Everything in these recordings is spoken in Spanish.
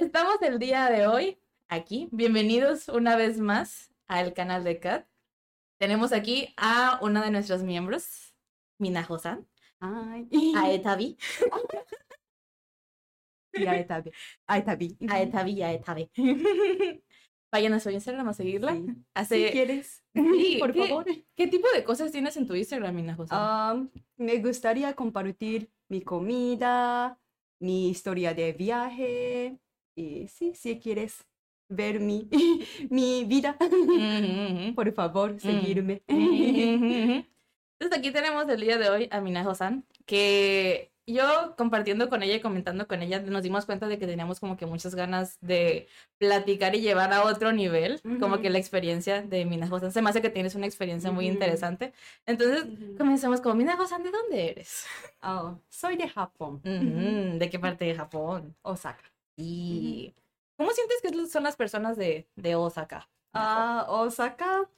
Estamos el día de hoy aquí. Bienvenidos una vez más al canal de Kat. Tenemos aquí a una de nuestros miembros, Mina Josan, Ay. a Etabi, Y a Etabi. A Etabi. a Etabi y a Etabi. Vayan a su Instagram a seguirla. Sí. Hace... Si quieres, Sí, por ¿qué- favor. ¿Qué tipo de cosas tienes en tu Instagram, Mina Josan? Am, me gustaría compartir mi comida, mi historia de viaje. Y sí, si quieres ver mi, mi vida, por favor, seguirme. Entonces aquí tenemos el día de hoy a Mina Josan, que yo compartiendo con ella y comentando con ella nos dimos cuenta de que teníamos como que muchas ganas de platicar y llevar a otro nivel, como que la experiencia de Mina Josan. Se me hace que tienes una experiencia muy interesante. Entonces comenzamos como, Mina Josan, ¿de dónde eres? Oh, soy de Japón, ¿De qué parte de Japón? Osaka. Y ¿cómo sientes que son las personas de, de Osaka? Ah, Osaka,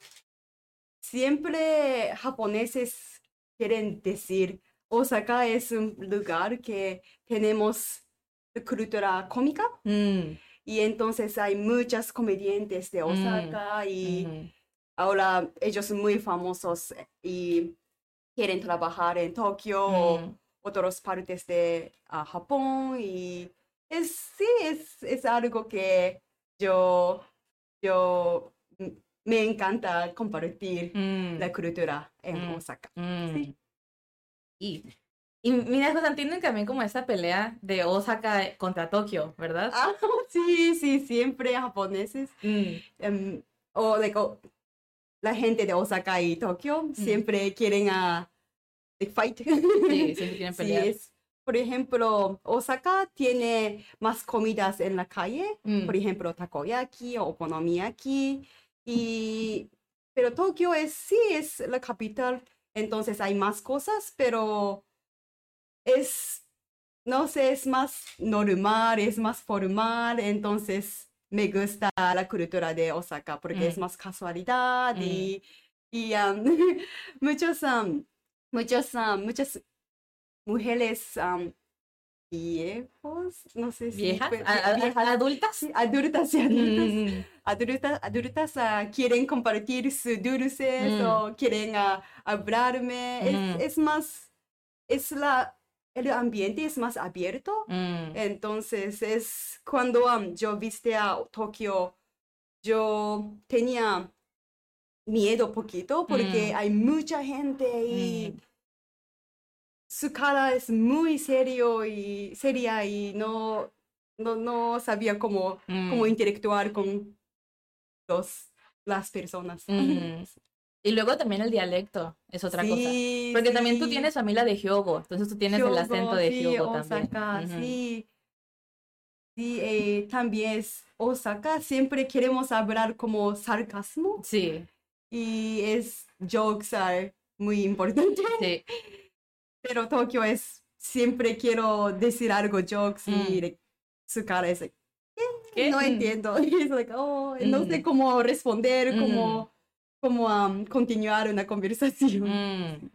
siempre japoneses quieren decir, Osaka es un lugar que tenemos cultura cómica Mm, y entonces hay muchas comediantes de Osaka y ahora ellos son muy famosos y quieren trabajar en Tokio o Mm. otras partes de ah, Japón y es, sí, es, es algo que yo, yo me encanta compartir Mm. la cultura en Mm. Osaka. Mm. Sí. Y, y mira, José, entienden también como esta pelea de Osaka contra Tokio, ¿verdad? Ah, sí, sí, siempre japoneses em, o like, la gente de Osaka y Tokio siempre quieren a like, fight. Sí, siempre quieren Sí, pelear. es- por ejemplo, Osaka tiene más comidas en la calle, Mm, por ejemplo, takoyaki o okonomiyaki, y, pero Tokio es, sí, es la capital, entonces hay más cosas, pero es, no sé, es más normal, es más formal, entonces me gusta la cultura de Osaka porque es Mm. más casualidad Mm. y, y um, muchos, um, muchos, um, muchas mujeres um, viejos, no sé si ¿Viejas? fue- ¿A- a- viejas, ¿Adultas? sí, adultas y adultas, Mm, adultas, adultas ah, quieren compartir sus dulces Mm. o quieren ah, hablarme, es, Mm. es más, es la, el ambiente es más abierto, mm, entonces es cuando um, yo viste a Tokio, yo tenía miedo poquito porque Mm. hay mucha gente y Mm. Su cara es muy serio y seria y no, no, no sabía cómo, cómo mm, interactuar con los, las personas. mm. Y luego también el dialecto es otra cosa. Sí, Porque también tú sí. tienes familia de Hyogo, entonces tú tienes el acento Hyogo, de sí, Hyogo también. Osaka, sí. Sí, eh, también es Osaka, siempre queremos hablar como sarcasmo Sí, y es jokes are muy importante, sí. Pero Tokio es siempre quiero decir algo jokes y Mm. like, su cara es like, ¿Qué? no Mm. entiendo, y es like, oh, no sé Mm. cómo responder, Mm. cómo, cómo um, continuar una conversación.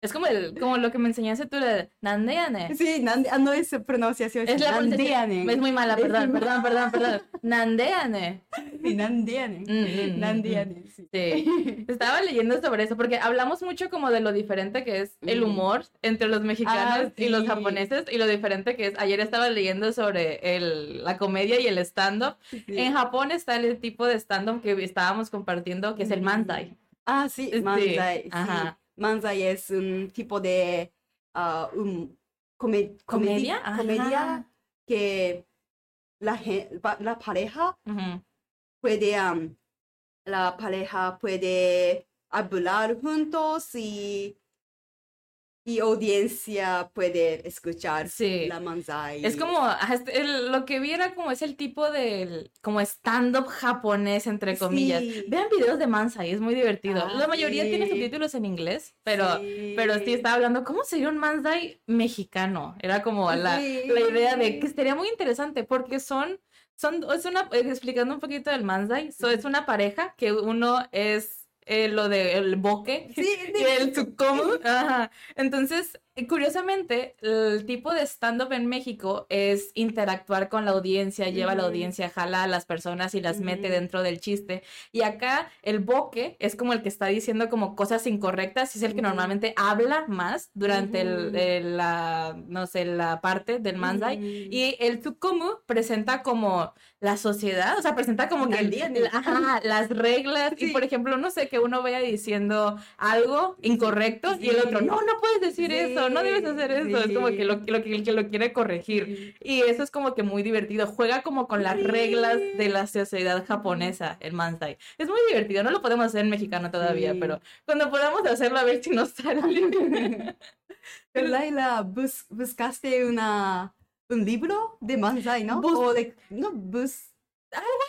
Mm. Es como, el, como lo que me enseñaste tú de Nandeane. Sí, nan- ah, no es pronunciación, Es la. Nandeanen. Es muy mala, perdón, perdón, perdón, perdón. Nandeane. Sí, Nandeanen. Mm, mm, mm, Nandeanen, sí. Sí. Estaba leyendo sobre eso porque hablamos mucho como de lo diferente que es el Mm. humor entre los mexicanos y los japoneses y lo diferente que es. Ayer estaba leyendo sobre el, la comedia y el stand-up. Sí. En Japón está el tipo de stand-up que estábamos compartiendo que es el Mm. manzai. Ah, sí, Manzai. sí. ajá. Manzai es un tipo de ah, un come- ¿Comedia? comedi- comedia que la, la pareja Ujú. puede, am, la pareja puede hablar juntos y y audiencia puede escuchar Sí. la manzai. Es como, el- lo que vi era como es el tipo de, como stand-up japonés, entre comillas. Sí. Vean videos de Mansai, es muy divertido. Ah, La mayoría tiene subtítulos en inglés, pero. Pero sí estaba hablando, ¿cómo sería un Manzai mexicano? Era como la, la idea de que sería muy interesante porque son, son, es una, eh, explicando un poquito del Manzai, so, es una pareja que uno es eh, lo del boque Sí, y el tsukomu. Ajá. Entonces, curiosamente, el tipo de stand-up en México es interactuar con la audiencia, lleva a la audiencia, jala a las personas y las mete dentro del chiste. Y acá el boque es como el que está diciendo como cosas incorrectas, es el que normalmente habla más durante el, la, no sé, la parte del manzai. Y el tsukumu presenta como la sociedad, o sea, presenta como que el- Alienes. la- ajá, las reglas. Y por ejemplo, no sé, que uno vaya diciendo algo incorrecto y el otro, no, no puedes decir eso, no debes hacer eso. Es como que lo, lo que lo quiere corregir. Y eso es como que muy divertido. Juega como con las reglas de la sociedad japonesa, el Mansai. Es muy divertido. No lo podemos hacer en mexicano todavía, Sí. pero cuando podamos hacerlo, a ver si nos sale. Laila, bus- buscaste una, un libro de Manzai, ¿no? Bus- o de, no, bus,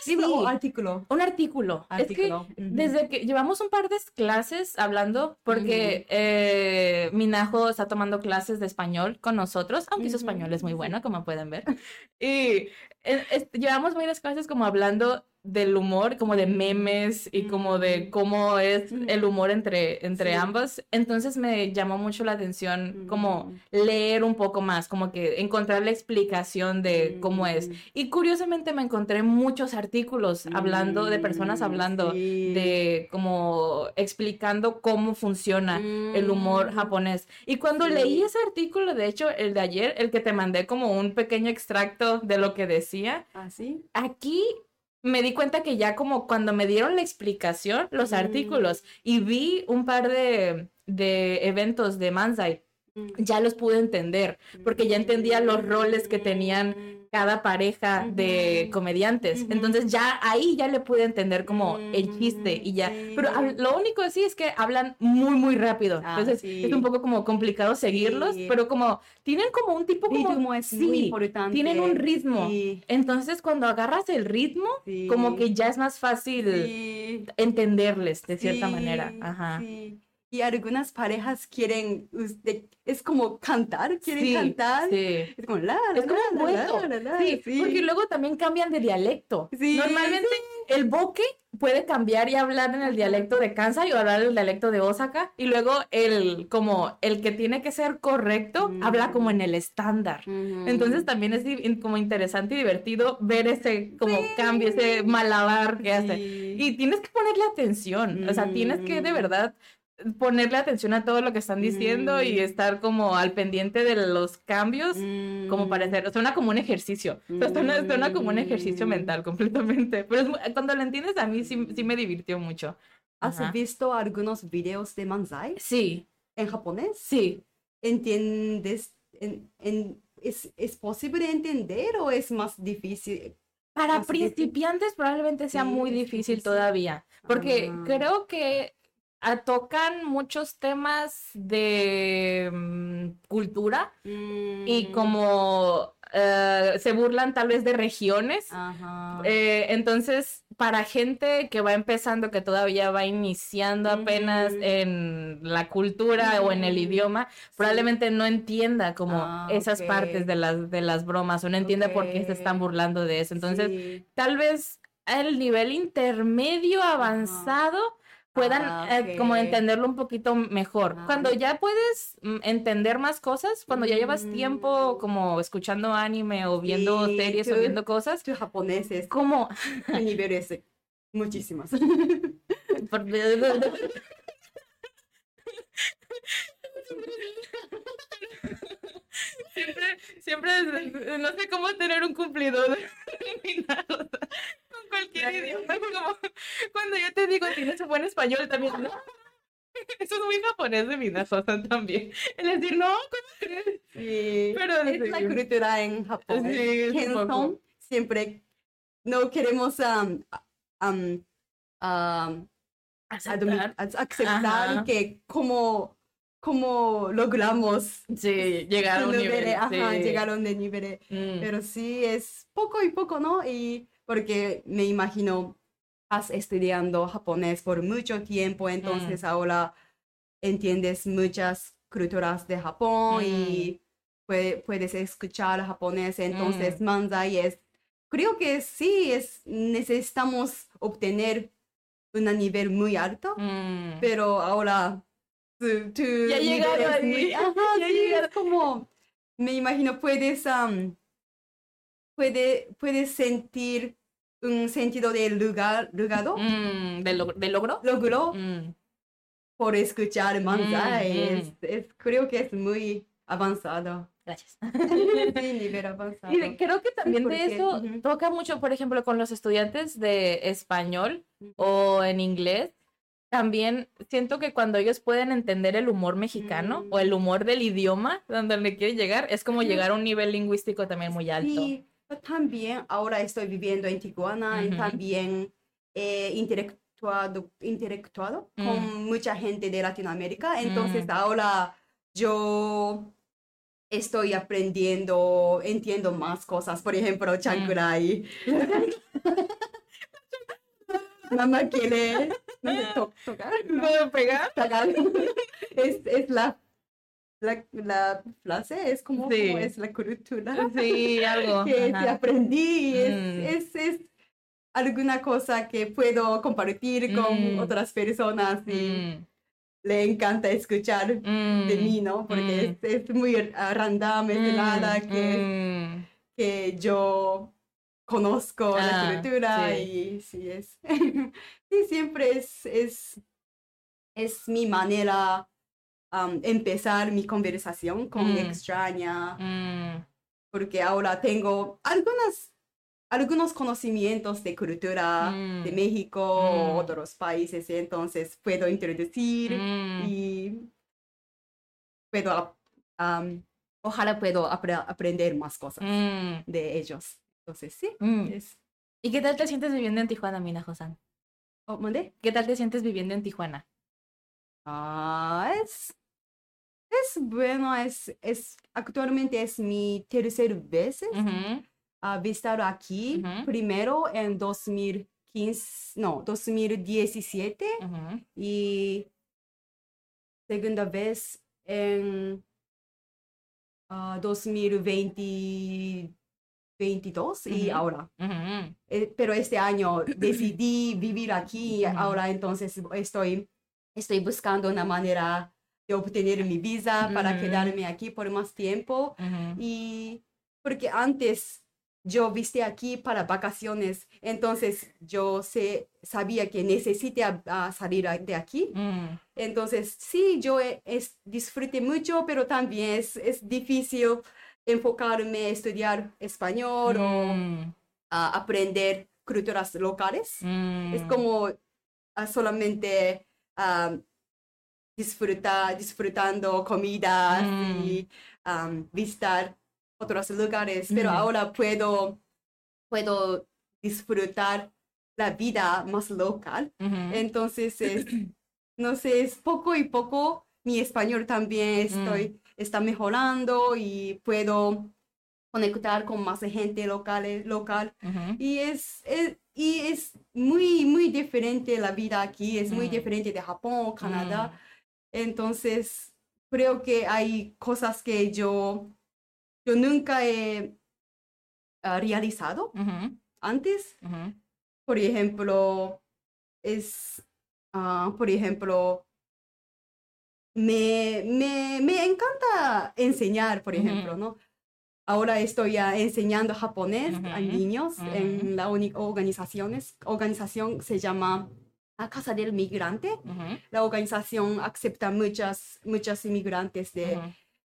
libro así. o artículo. Un artículo. Es que Artículo, ujú. desde que llevamos un par de clases hablando, porque eh, Minajo está tomando clases de español con nosotros, aunque su Ujú. español es muy bueno, como pueden ver. Y eh, llevamos varias clases como hablando del humor, como de memes y como de cómo es el humor entre, entre Sí. ambos. Entonces me llamó mucho la atención como Mm. leer un poco más, como que encontrar la explicación de cómo es. Y curiosamente me encontré muchos artículos hablando, de personas Mm, hablando sí. de como explicando cómo funciona el humor Mm. japonés. Y cuando Sí. leí ese artículo, de hecho, el de ayer, el que te mandé como un pequeño extracto de lo que decía, ¿Ah, sí? aquí me di cuenta que ya como cuando me dieron la explicación, los Mm. artículos, y vi un par de, de eventos de Manzai, Mm. ya los pude entender, porque ya entendía los roles que tenían cada pareja de comediantes. Entonces ya ahí ya le pude entender como el chiste y ya. Sí. Pero lo único sí es que hablan muy, muy rápido. Ah, Entonces sí. es un poco como complicado seguirlos, Sí. pero como tienen como un tipo como... ritmo es muy sí, importante. tienen un ritmo. Sí, Entonces cuando agarras el ritmo, como que ya es más fácil entenderles de cierta manera. Ajá. Sí. Y algunas parejas quieren, usted- es como cantar, quieren Sí, cantar. sí. Es como la, la, Es como un la, la, la, Sí, porque luego también cambian de dialecto. Sí, Normalmente el boque puede cambiar y hablar en el dialecto de Kansai o hablar en el dialecto de Osaka y luego el como el que tiene que ser correcto habla como en el estándar. Entonces también es como interesante y divertido ver ese como cambio, ese malabar que hace. Sí. Y tienes que ponerle atención, o sea, tienes que de Mm. verdad ponerle atención a todo lo que están diciendo y Mm. estar como al pendiente de los cambios como para Mm. hacer, suena como un ejercicio, o sea, suena, suena como un ejercicio Mm. mental completamente, pero es mu- cuando lo entiendes a mí sí, sí me divirtió mucho. ¿Has Ajá. visto algunos videos de Manzai Sí, en japonés? sí. ¿Entiendes? En, en- es, ¿Es posible entender o es más difícil? Para Más difícil. principiantes probablemente sea Sí, muy difícil difícil. todavía, porque Ah. creo que tocan muchos temas de mm, cultura y Mm, como eh, se burlan tal vez de regiones. Ajá. Eh, entonces, para gente que va empezando, que todavía va iniciando apenas en la cultura o en el idioma, probablemente no entienda como Ah, esas partes de las, de las bromas o no entienda por qué se están burlando de eso. Entonces, Sí. tal vez el nivel intermedio avanzado puedan Ah, eh, como entenderlo un poquito mejor. Ah. Cuando ya puedes mm, entender más cosas, cuando ya llevas tiempo Mm. como escuchando anime o viendo Sí, series o tú- viendo cosas, Tu japonés es como a niveles muchísimos. por- Siempre, siempre, es- no sé cómo tener un cumplidor final, o sea, con cualquier idioma. como cuando yo te digo tienes un buen español también, ¿no? Eso es muy japonés de Minasosa también. El decir, no, ¿cómo crees? Sí, Pero es la cultura en Japón. Sí, siempre no queremos um, um, um, Aceptar. aceptar que como cómo logramos Sí, llegar a un nivel, nivel. ajá, sí. llegaron de nivel. Mm, Pero sí es poco y poco, ¿no? Y porque me imagino, has estudiando japonés por mucho tiempo, Mm. entonces ahora entiendes muchas culturas de Japón y pue- puedes escuchar japonés, entonces Mm. manzai es, creo que sí, es, necesitamos obtener un nivel muy alto, mm. pero ahora Ya muy- ahí. ajá, Ya sí, llegaron. es como, me imagino, puedes, am, puede, puedes sentir un sentido de lugar, lugado, Mm, ¿de, log- de logro? logro Mm, por escuchar Manzai. Mm, Es, es- creo que es muy avanzado. gracias. Sí, nivel avanzado. Y creo que también de porque, eso toca mucho, por ejemplo, con los estudiantes de español o en inglés. También siento que cuando ellos pueden entender el humor mexicano o el humor del idioma donde quieren llegar, es como Ujú. llegar a un nivel lingüístico también muy alto. Sí, pero también ahora estoy viviendo en Tijuana y Ujú. también he interactuado, interactuado Mm. con mucha gente de Latinoamérica. Entonces Mm. ahora yo estoy aprendiendo, entiendo más cosas. Por ejemplo, Mm. Chankurai. Mamá quiere no sé, to- tocar. ¿no? ¿Puedo pegar? Tocar. Es, es la, la, la frase, es como, Sí. como es la cultura Sí, algo. que, ajá. aprendí. Es, Mm. es, es alguna cosa que puedo compartir con Mm. otras personas y Mm, le encanta escuchar de mí, ¿no? Porque es, es muy random, es nada que, que yo conozco Ah, la cultura sí. y sí es. sí, siempre es, es, es mi manera um, empezar mi conversación con Mm. extraña Mm, porque ahora tengo algunas, algunos conocimientos de cultura de Mm. México o otros países, entonces puedo introducir y puedo, am, ojalá puedo apre- aprender más cosas de ellos. Entonces, sí, mm. es... ¿Y qué tal te sientes viviendo en Tijuana, Mina Josan? Oh, ¿mandé? ¿Qué tal te sientes viviendo en Tijuana? Ah, es, es bueno, es, es, actualmente es mi tercera vez Ujú, a visitar aquí, Ujú. primero en 2015, no, 2017 ujú, y segunda vez en ah, 2020, 22 y Ujú. ahora. ujú, Eh, pero este año decidí vivir aquí, Ujú. ahora entonces estoy, estoy buscando una manera de obtener mi visa para quedarme aquí por más tiempo. Y porque antes yo viste aquí para vacaciones, entonces yo sé, sabía que necesité a- salir de aquí. Entonces, sí, yo es, disfruté mucho, pero también es, es difícil enfocarme, estudiar español o mm, a aprender culturas locales. Es mm. como ah, solamente disfrutar, disfrutando comidas Mm. y visitar otros lugares, pero Mm. ahora puedo, puedo disfrutar la vida más local. Entonces, es, no sé, es poco y poco mi español también estoy, está mejorando y puedo conectar con más gente local, local Ujú. y es, es- y es muy, muy diferente la vida aquí, es muy Mm. diferente de Japón o Canadá. Entonces, creo que hay cosas que yo, yo nunca he ah, realizado antes. Por ejemplo, es, ah, por ejemplo, me, me, me encanta enseñar, por ejemplo, ¿no? Ahora estoy ya enseñando japonés a niños en la organizaciones. organización se llama la Casa del Migrante. La organización acepta muchas, muchos inmigrantes de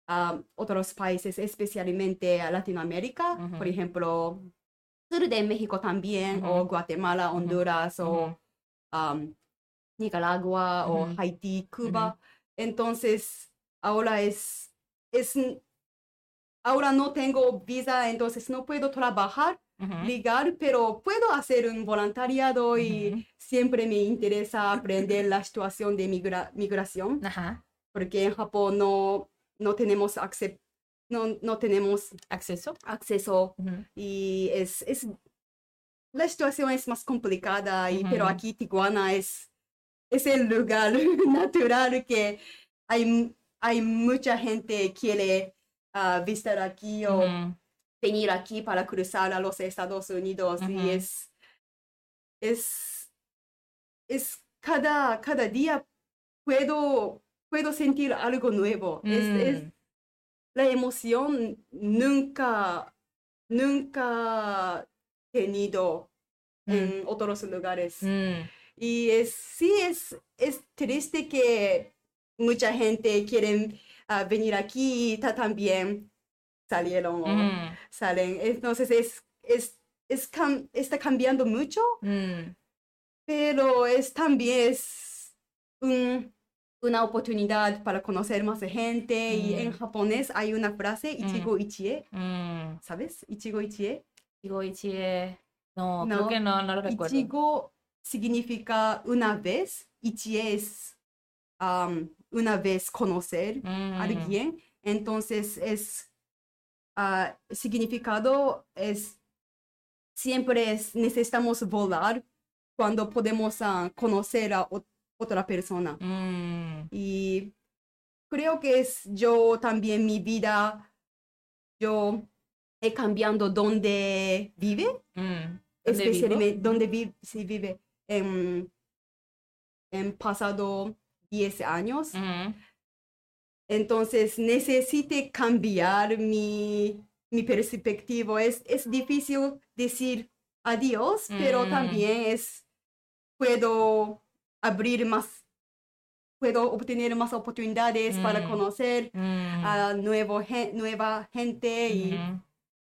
ah, otros países, especialmente a Latinoamérica, por ejemplo, sur de México también, o Ujú. Guatemala. Honduras, o Ujú. am, Nicaragua, o. Haití, Cuba. Entonces, ahora es, es, ahora no tengo visa, entonces no puedo trabajar legal, pero puedo hacer un voluntariado y siempre me interesa aprender la situación de migra- migración Ajá. porque en Japón no, no tenemos acce- no, no tenemos ¿Acceso? acceso y es, es la situación es más complicada y pero aquí Tijuana es es el lugar natural que hay hay mucha gente quiere ah, visitar aquí o venir aquí para cruzar a los Estados Unidos y es es es cada cada día puedo puedo sentir algo nuevo es, es Mm. la emoción nunca nunca tenido Mm. en otros lugares Mm. Y es sí es es triste que mucha gente quiere ah, venir aquí y ta- también salieron o Mm. salen. Entonces es, es, es cam- está cambiando mucho, Mm. pero es también es un- una oportunidad para conocer más gente. Y en Mm. japonés hay una frase, Ichigo Ichie. ¿sabes? Ichigo Ichie. Digo, Ichie. No, creo que no, no lo recuerdo. Ichigo significa una vez, Ichie es una vez conocer. Mm. alguien. Entonces es ah, significado es siempre es necesitamos volar cuando podemos ah, conocer a ot- otra persona. Mm. Y creo que es yo también mi vida, yo he cambiado donde vive, Mm. ¿Dónde vivo? especialmente donde vi- se vive en, en pasado 10 años. Entonces necesite cambiar mi, mi perspectiva. Es, es difícil decir adiós, pero Mm. también es, puedo abrir más, puedo obtener más oportunidades para Mm. conocer Mm. a nuevo, nueva gente y,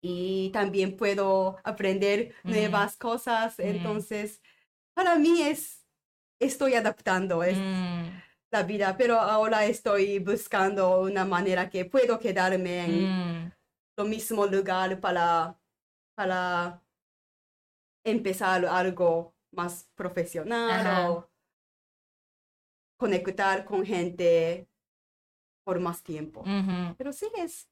y también puedo aprender nuevas cosas. Entonces, para mí es, estoy adaptando. Es, Mm. la vida, pero ahora estoy buscando una manera que puedo quedarme en Mm. lo mismo lugar para, para empezar algo más profesional Ajá. o conectar con gente por más tiempo. Pero sí es.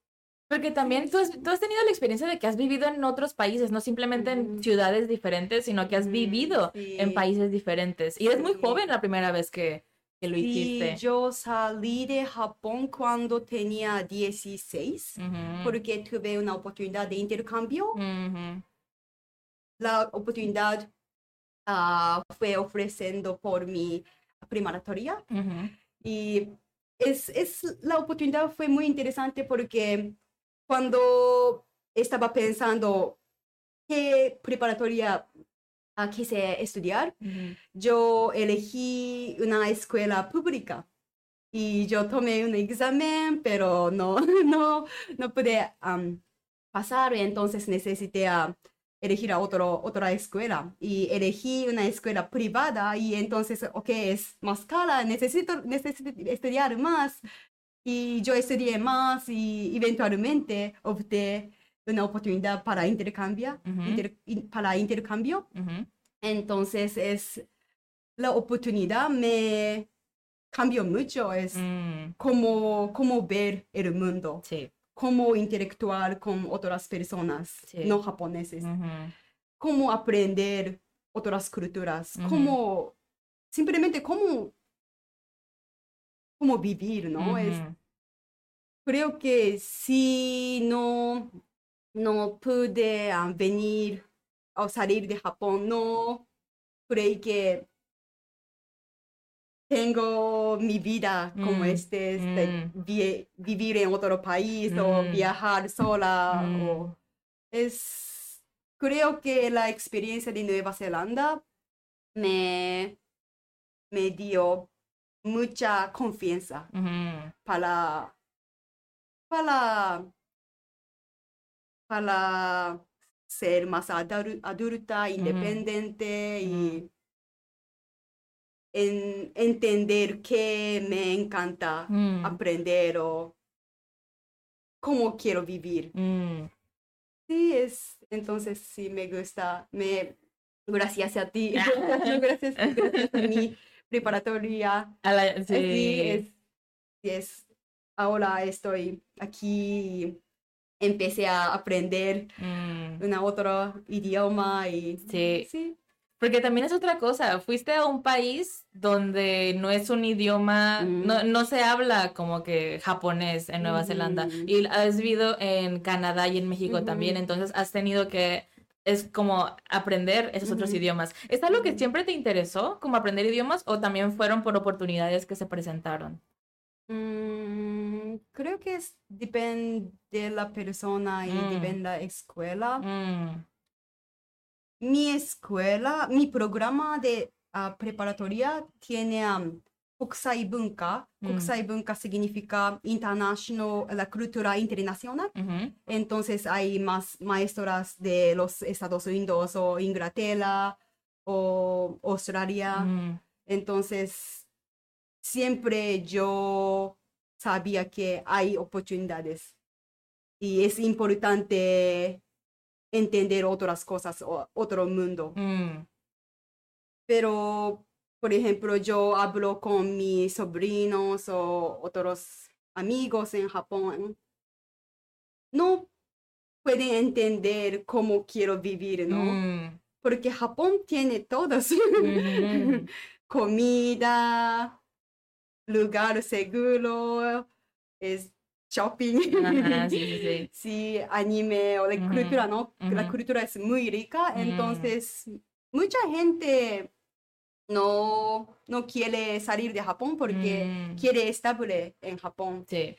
Porque también tú has, tú has tenido la experiencia de que has vivido en otros países, no simplemente en ciudades diferentes, sino que has vivido en sí. países diferentes. Y eres muy joven la primera vez que, que lo Sí, hiciste. yo salí de Japón cuando tenía 16 Ujú. porque tuve una oportunidad de intercambio. Ujú. la oportunidad ah, fue ofreciendo por mi preparatoria Ujú. y es, es, la oportunidad fue muy interesante porque cuando estaba pensando qué preparatoria ah, quise estudiar, yo elegí una escuela pública y yo tomé un examen, pero no, no, no pude pasar, entonces necesité ah, elegir a otro, otra escuela. Y elegí una escuela privada y entonces, ok, es más cara, necesito, necesito estudiar más y yo estudié más y eventualmente opté una oportunidad para intercambio, inter- para intercambio. Entonces es la oportunidad me cambió mucho, es Mm. como, como ver el mundo, Sí. cómo interactuar con otras personas Sí. no japoneses, Ujú. cómo aprender otras culturas, cómo simplemente cómo, cómo vivir, ¿no? Es. Creo que si no, no pude ah, venir o salir de Japón, no creí que tengo mi vida como Mm, este, este, mm. vi- vivir en otro país o Mm. viajar sola. Mm. O, es, creo que la experiencia de Nueva Zelanda me, me dio mucha confianza para, para, para ser más adul- adulta, independiente y en- entender que me encanta Mm. aprender o cómo quiero vivir. Mm. Sí, es, entonces sí me gusta, me, gracias a ti, gracias, gracias a mi preparatoria. A la- Eh, Sí, sí. es, sí es, ahora estoy aquí, empecé a aprender Mm, un otro idioma y Sí. sí. Porque también es otra cosa, fuiste a un país donde no es un idioma, Mm. no, no se habla como que japonés en Nueva Zelanda Ujú. y has vivido en Canadá y en México también, entonces has tenido que, es como aprender esos otros idiomas. ¿Es algo que Ujú. siempre te interesó, como aprender idiomas, o también fueron por oportunidades que se presentaron? Mm, creo que depende de la persona y mm. depende de la escuela. Mm. Mi escuela, mi programa de ah, preparatoria tiene um, Kokusai Bunka. Mm. Kokusai Bunka significa international, la cultura internacional. Entonces hay más maestras de los Estados Unidos o Inglaterra o Australia. Entonces siempre yo sabía que hay oportunidades y es importante entender otras cosas o otro mundo. mm, Pero, por ejemplo, yo hablo con mis sobrinos o otros amigos en Japón. No pueden entender cómo quiero vivir, ¿no? mm, Porque Japón tiene todas. ujú. Comida, lugar seguro, es shopping. Ajá, sí, sí, sí. Sí, anime o la cultura, ¿no? La cultura es muy rica, Mm. entonces mucha gente no, no quiere salir de Japón porque Mm, quiere estable en Japón. sí.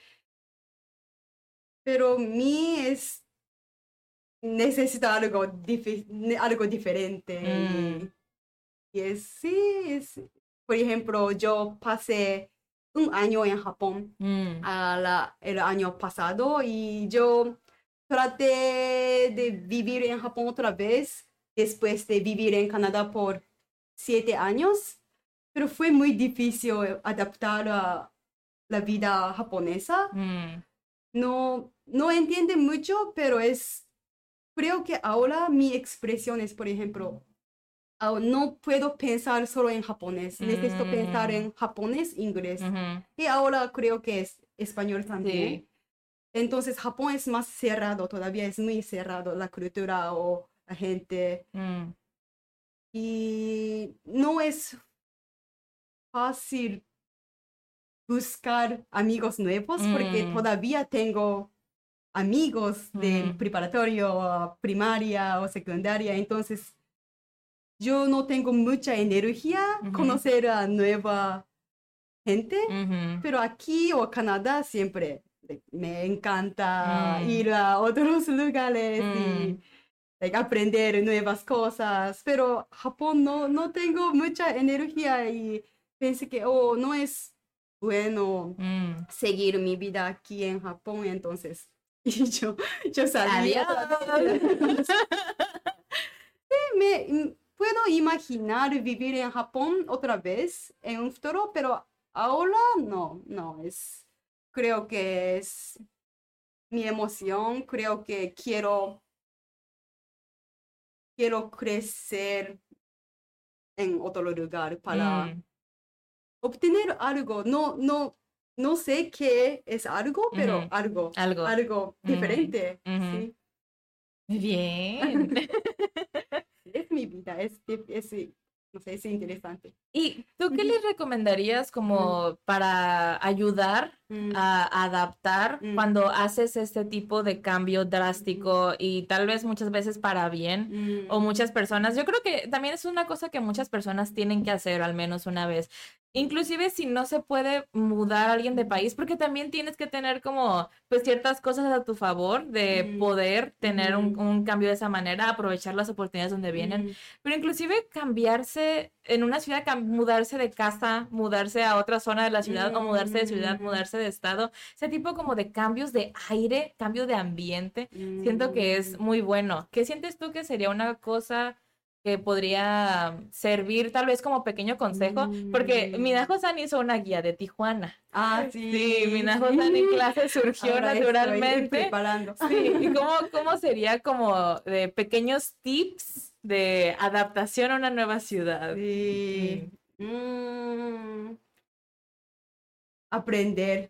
Pero mi es necesita algo, algo diferente. Mm. Y, y es, sí, es, por ejemplo, yo pasé un año en Japón Mm, a la- el año pasado y yo traté de vivir en Japón otra vez después de vivir en Canadá por siete años, pero fue muy difícil adaptar a la vida japonesa. mm, No, no entiende mucho, pero es, creo que ahora mi expresión es, por ejemplo, ah, no puedo pensar solo en japonés, necesito pensar Mm. en japonés, inglés. ujú, Y ahora creo que es español también. Sí. Entonces Japón es más cerrado, todavía es muy cerrado la cultura o la gente. mm, Y no es fácil buscar amigos nuevos porque Mm. todavía tengo amigos del Mm. preparatorio, primaria o secundaria. Entonces yo no tengo mucha energía Ujú. conocer a nueva gente. Pero aquí o Canadá siempre me encanta Mm. ir a otros lugares Mm. y like, aprender nuevas cosas. Pero Japón no, no tengo mucha energía y pensé que oh, no es bueno Mm. seguir mi vida aquí en Japón. Entonces, y yo, yo salí. otra vez. Adiós. Sí, me, mm, puedo imaginar vivir en Japón otra vez en un futuro, pero ahora no, no, es, creo que es mi emoción, creo que quiero, quiero crecer en otro lugar para Mm, obtener algo, no, no, no sé qué es algo, pero algo, Algo. algo Ujú, diferente, sí. Muy bien. Mi vida, es, es, es- no sé, es interesante. ¿Y tú qué les recomendarías como para ayudar Mm. a adaptar Mm. cuando haces este tipo de cambio drástico y tal vez muchas veces para bien? Mm. O muchas personas, yo creo que también es una cosa que muchas personas tienen que hacer al menos una vez. Inclusive si no se puede mudar a alguien de país, porque también tienes que tener como pues ciertas cosas a tu favor de Mm. poder tener un, Mm. un cambio de esa manera, aprovechar las oportunidades donde vienen. Mm. Pero inclusive cambiarse en una ciudad, mudarse de casa, mudarse a otra zona de la ciudad o mudarse de ciudad, mudarse de estado, ese tipo como de cambios de aire, cambio de ambiente, siento que es muy bueno. ¿Qué sientes tú que sería una cosa que podría servir tal vez como pequeño consejo? Porque Mm. Minajo-san hizo una guía de Tijuana. Ah, sí. Sí, Minajo-san en clase surgió Ahora estoy naturalmente. preparando. Sí, ¿y cómo, cómo sería como de pequeños tips de adaptación a una nueva ciudad? Sí. Mm. aprender,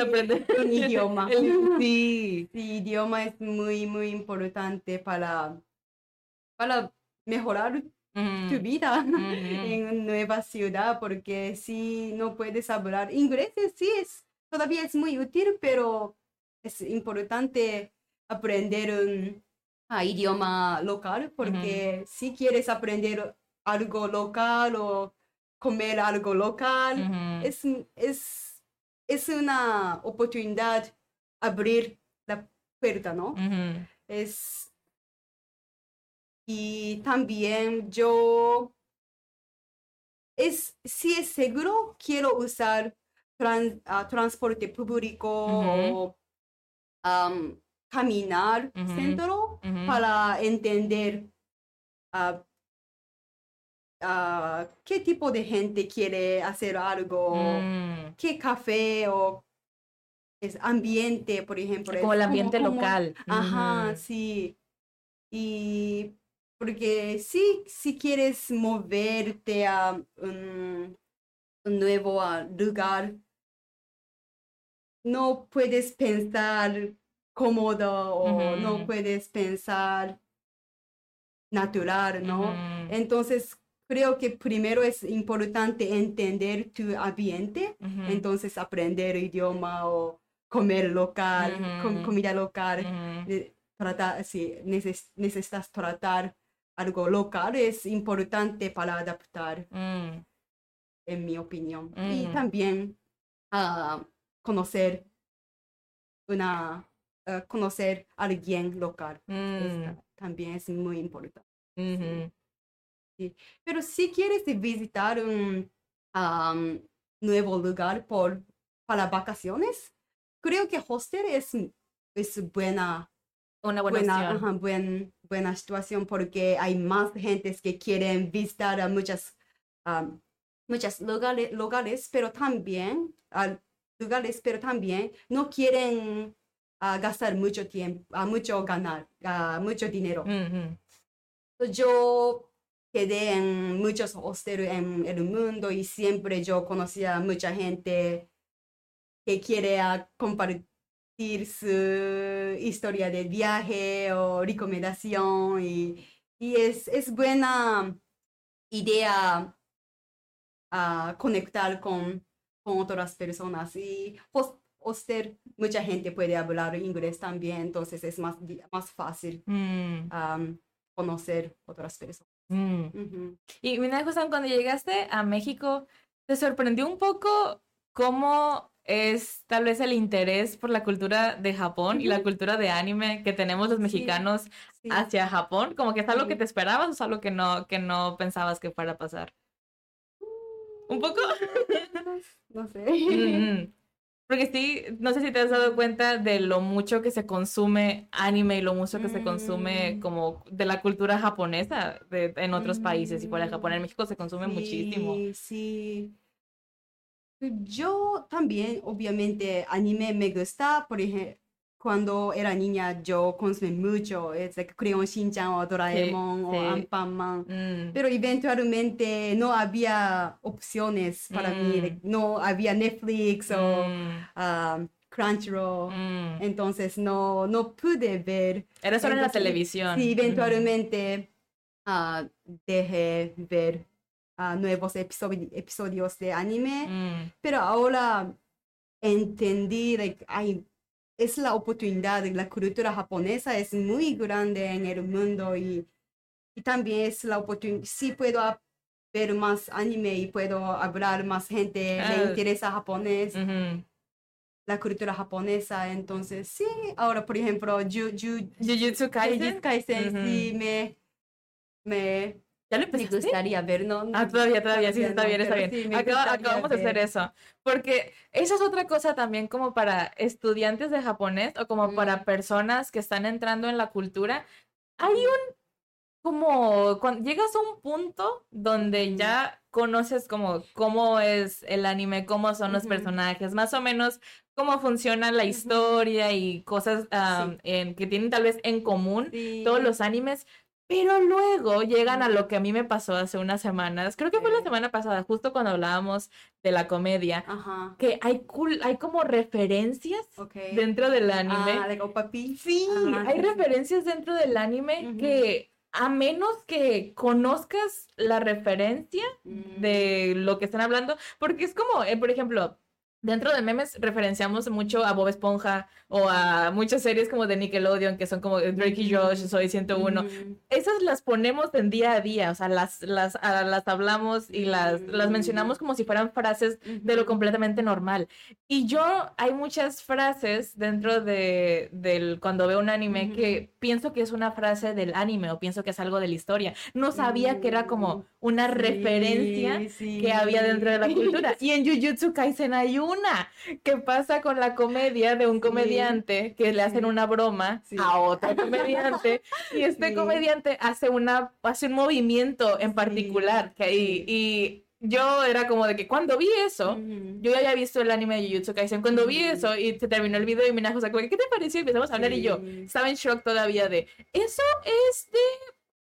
Aprender un idioma. El- sí. Sí, idioma es muy, muy importante para, para mejorar tu vida ujú. en una nueva ciudad, porque si no puedes hablar inglés, sí es, todavía es muy útil, pero es importante aprender un ah, idioma local, porque si quieres aprender algo local o comer algo local, es, es, es una oportunidad abrir la puerta, ¿no? Es, y también yo, es, si es seguro, quiero usar ah, transporte público o am, caminar centro para entender ah, ah, qué tipo de gente quiere hacer algo, Mm. qué café o es ambiente, por ejemplo. Como el ambiente como- local. Ajá, sí. Y porque sí, si quieres moverte a un, un nuevo ah, lugar, no puedes pensar cómodo o no puedes pensar natural, ¿no? Entonces, creo que primero es importante entender tu ambiente, entonces aprender idioma o comer local, com- comida local tratar, si neces- necesitas tratar algo local, es importante para adaptar, Mm. en mi opinión. Y Ujú. también ah, conocer una, ah, conocer a alguien local. Mm. también es muy importante. Pero si quieres visitar un am, nuevo lugar por, para vacaciones, creo que hostel es, es buena Una buena, buena, opción. ajá, buen- buena situación porque hay más gentes que quieren visitar a muchas, am, muchas lugares, lugares, pero también, ah, lugares, pero también no quieren ah, gastar mucho tiempo, ah, mucho ganar, ah, mucho dinero. Yo quedé en muchos hostels en el mundo y siempre yo conocía a mucha gente que quiere compartir su historia de viaje o recomendación y, y es, es buena idea ah, conectar con, con otras personas y hos- hostel mucha gente puede hablar inglés también entonces es más, más fácil Mm. am, conocer otras personas. Mm. Ujú. Y mira, Juan, cuando llegaste a México, ¿te sorprendió un poco cómo es tal vez el interés por la cultura de Japón y la cultura de anime que tenemos los mexicanos Sí. hacia Japón? Como que es algo que te esperabas o es algo que no, que no pensabas que fuera a pasar. ¿Un poco? No sé. Mm, Porque sí, no sé si te has dado cuenta de lo mucho que se consume anime y lo mucho que se consume Mm. como de la cultura japonesa de- en otros países y fuera de Japón. En Mm, México se consume muchísimo. Sí, sí. Yo también, obviamente, anime me gusta, por ejemplo, cuando era niña yo consumí mucho, es like Crayon Shin-chan o Doraemon o sí. Anpanman, Mm, pero eventualmente no había opciones para mí, Mm. like, no había Netflix o mm, ah, Crunchyroll, mm. entonces no, no pude ver. Era solo en la televisión. Sí, eventualmente ah, dejé ver ah, nuevos episodi- episodios de anime, Mm, pero ahora entendí like, ay, es la oportunidad, la cultura japonesa es muy grande en el mundo y, y también es la oportunidad, sí puedo ver más anime y puedo hablar más gente, Ah. le interesa japonés, ujú. la cultura japonesa, entonces sí, ahora por ejemplo, Ju, Ju, Jujutsu Kaisen. Kaisen, Ujú. sí, me, me, ¿Ya lo me empezaste? gustaría ver, ¿no? Ah, todavía, todavía, sí, está no, bien, está bien. sí, me Acaba- acabamos de hacer ver. eso. Porque esa es otra cosa también como para estudiantes de japonés o como para Mm. personas que están entrando en la cultura. Hay un, como, cuando llegas a un punto donde Ujú. ya conoces como cómo es el anime, cómo son los Ujú. personajes, más o menos cómo funciona la historia y cosas am, en- que tienen tal vez en común Sí. todos los animes, Pero luego llegan a lo que a mí me pasó hace unas semanas, creo que fue la semana pasada, justo cuando hablábamos de la comedia, Ajá. que hay, cool, hay como referencias dentro del anime. Ah, like Oppa Pi. Sí, Ajá, hay referencias dentro del anime que a menos que conozcas la referencia Mm. de lo que están hablando, porque es como, eh, por ejemplo, dentro de memes referenciamos mucho a Bob Esponja o a muchas series como de Nickelodeon que son como Drake y Josh, Soy 101. Mm. Esas las ponemos en día a día, o sea, las, las, ah, las hablamos y las, las mencionamos como si fueran frases de lo completamente normal. Y yo, hay muchas frases dentro de, del, cuando veo un anime Ujú. que pienso que es una frase del anime o pienso que es algo de la historia. No sabía que era como una Sí, referencia que había dentro de la sí. cultura. Y en Jujutsu Kaisen hay una que pasa con la comedia de un Sí. comediante que le hacen Sí. una broma Sí. a otro comediante y este Sí. comediante hace una hace un movimiento en Sí, particular que, sí. y yo era como de que cuando vi eso Ujú. yo ya había visto el anime de Jujutsu Kaisen cuando vi Ujú. eso y se terminó el video y Minajo sacó ¿qué te pareció? y empezamos a hablar y yo Sí. estaba en shock todavía de ¿eso es de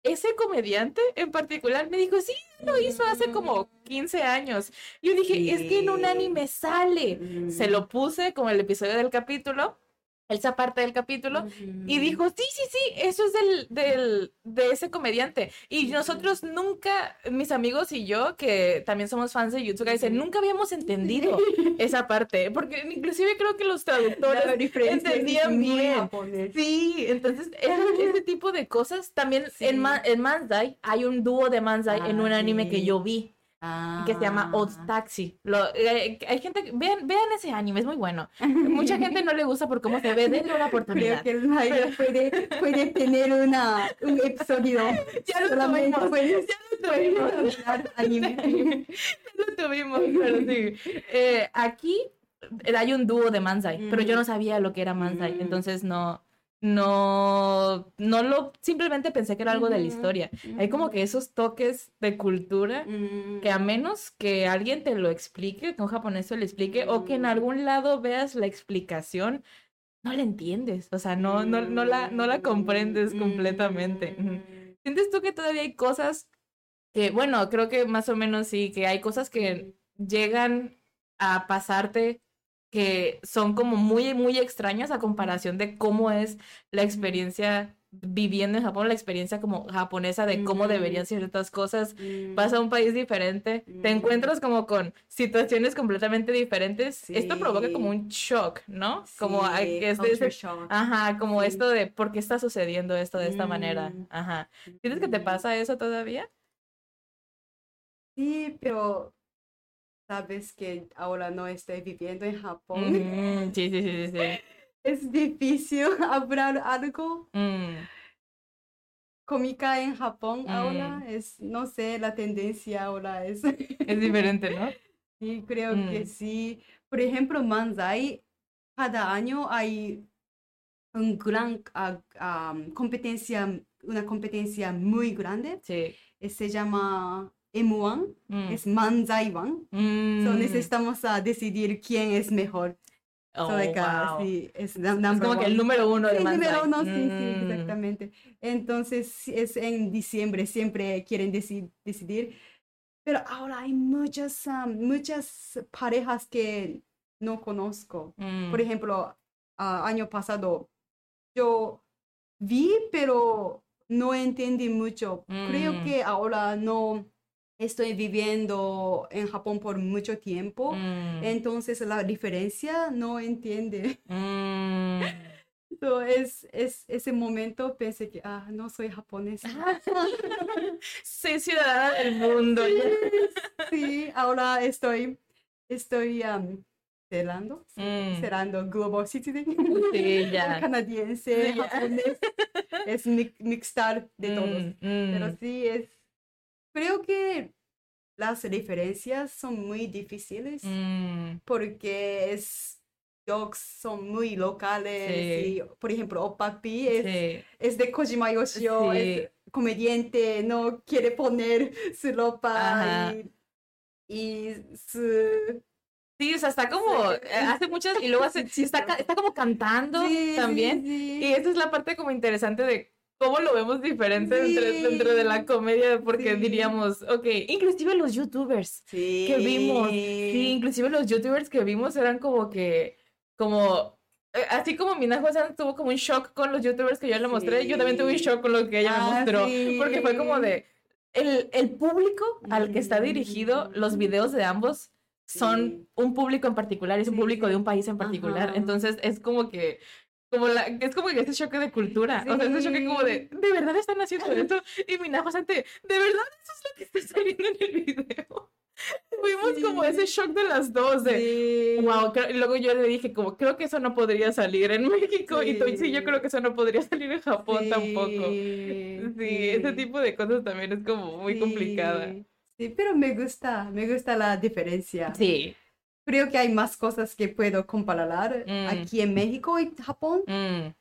ese comediante en particular? Me dijo sí lo hizo hace como 15 años. Yo dije, es que en un anime sale. Se Ujú. lo puse como el episodio del capítulo, esa parte del capítulo, y dijo, sí, sí, sí, eso es del, del, de ese comediante. Y nosotros nunca, mis amigos y yo, que también somos fans de YouTube, dicen, nunca habíamos entendido esa parte, porque inclusive creo que los traductores entendían bien. Sí, entonces ese, ese tipo de cosas también Sí. en, Ma- en Manzai hay un dúo de Manzai en un anime que yo vi que se llama Odd Ah. Taxi. Lo, eh, hay gente, vean, vean ese anime, es muy bueno. Mucha gente no le gusta por cómo se ve, denle una Creo oportunidad. que el puede, puede tener una, un episodio. Ya lo solamente tuvimos, puedes- ya lo tuvimos. anime. Ya lo tuvimos, pero sí. Eh, aquí hay un dúo de Manzai, pero yo no sabía lo que era Manzai, Mm. entonces no, no, no lo, simplemente pensé que era algo de la historia. Hay como que esos toques de cultura Mm, que a menos que alguien te lo explique, que un japonés te lo explique, o que en Mm. algún lado veas la explicación, no la entiendes, o sea, no, no, no, la, no la comprendes completamente. Mm, ¿Sientes tú que todavía hay cosas que, bueno, creo que más o menos sí, que hay cosas que llegan a pasarte que son como muy, muy extrañas a comparación de cómo es la experiencia viviendo en Japón, la experiencia como japonesa de cómo deberían ser ciertas cosas mm. vas a un país diferente, te Mm. encuentras como con situaciones completamente diferentes. Esto provoca como Sí. un shock, ¿no? Como Sí, hay- que es de culture ese- shock. Ajá, como Sí. esto de por qué está sucediendo esto de esta manera. Mm. Ajá. ¿Sientes que te Mm. pasa eso todavía? Sí, pero sabes que ahora no estoy viviendo en Japón. Sí, sí, sí, sí. Es difícil hablar algo Mm, cómica en Japón Mm. ahora. Es, no sé, la tendencia ahora es. Es diferente, ¿no? Sí, creo Mm. que sí. Por ejemplo, Manzai, cada año hay un gran ah, competencia, una competencia muy grande. Sí. eh, Se llama M1, Mm, es Manzai One. So mm. necesitamos ah, decidir quién es mejor. Oh, So, like, wow. sí, es como que el número uno de Sí, número Manzai. uno, sí, sí, Mm, exactamente. Entonces, es en diciembre, siempre quieren deci- decidir. Pero ahora hay muchas, ah, muchas parejas que no conozco. mm, Por ejemplo, ah, año pasado yo vi, pero no entendí mucho. Creo Mm. que ahora no estoy viviendo en Japón por mucho tiempo. mm, Entonces la diferencia no entiende. mm. So, es, es ese momento pensé que, ah, no soy japonés. Soy ciudadana del mundo. Sí, ahora estoy, estoy am, cerrando, Mm. cerrando Global Citizen. Sí. Canadiense, ya. japonés. Es mi- mixtar de todos. Mm. Pero sí es, creo que las diferencias son muy difíciles Mm, porque es jokes son muy locales Sí. y por ejemplo Opapi es, sí. es de Kojima Yoshio, Sí. es comediante, no quiere poner su ropa y, y su... Sí, o sea, está como, eh, hace muchas, y luego hace, está, está como cantando también. Y esa es la parte como interesante de, cómo lo vemos diferente entre- Sí. dentro de la comedia, porque Sí. diríamos, ok, inclusive los youtubers Sí. que vimos, sí, inclusive los youtubers que vimos eran como que, como, eh, así como Mina Josan tuvo como un shock con los youtubers que yo le mostré, yo también tuve un shock con lo que ella me Ah, mostró, porque fue como de, el, el público al que está dirigido los videos de ambos son un público en particular, es un público de un país en particular, Ajá. entonces es como que como la, es como ese choque de cultura, o sea, ese choque como de, Sí. ¿de verdad están haciendo esto? Y Mina Josante, ¿de verdad eso es lo que está saliendo en el video? Como Sí. ese shock de las dos, de, Sí. wow, creo- y luego yo le dije como, creo que eso no podría salir en México, y tú, sí, yo Sí. creo que eso no podría salir en Japón tampoco. Sí, Sí, ese sí. tipo de cosas también es como muy complicada. Sí, Sí, pero me gusta, me gusta la diferencia. Sí. Creo que hay más cosas que puedo comparar Mm. aquí en México y Japón, Mm,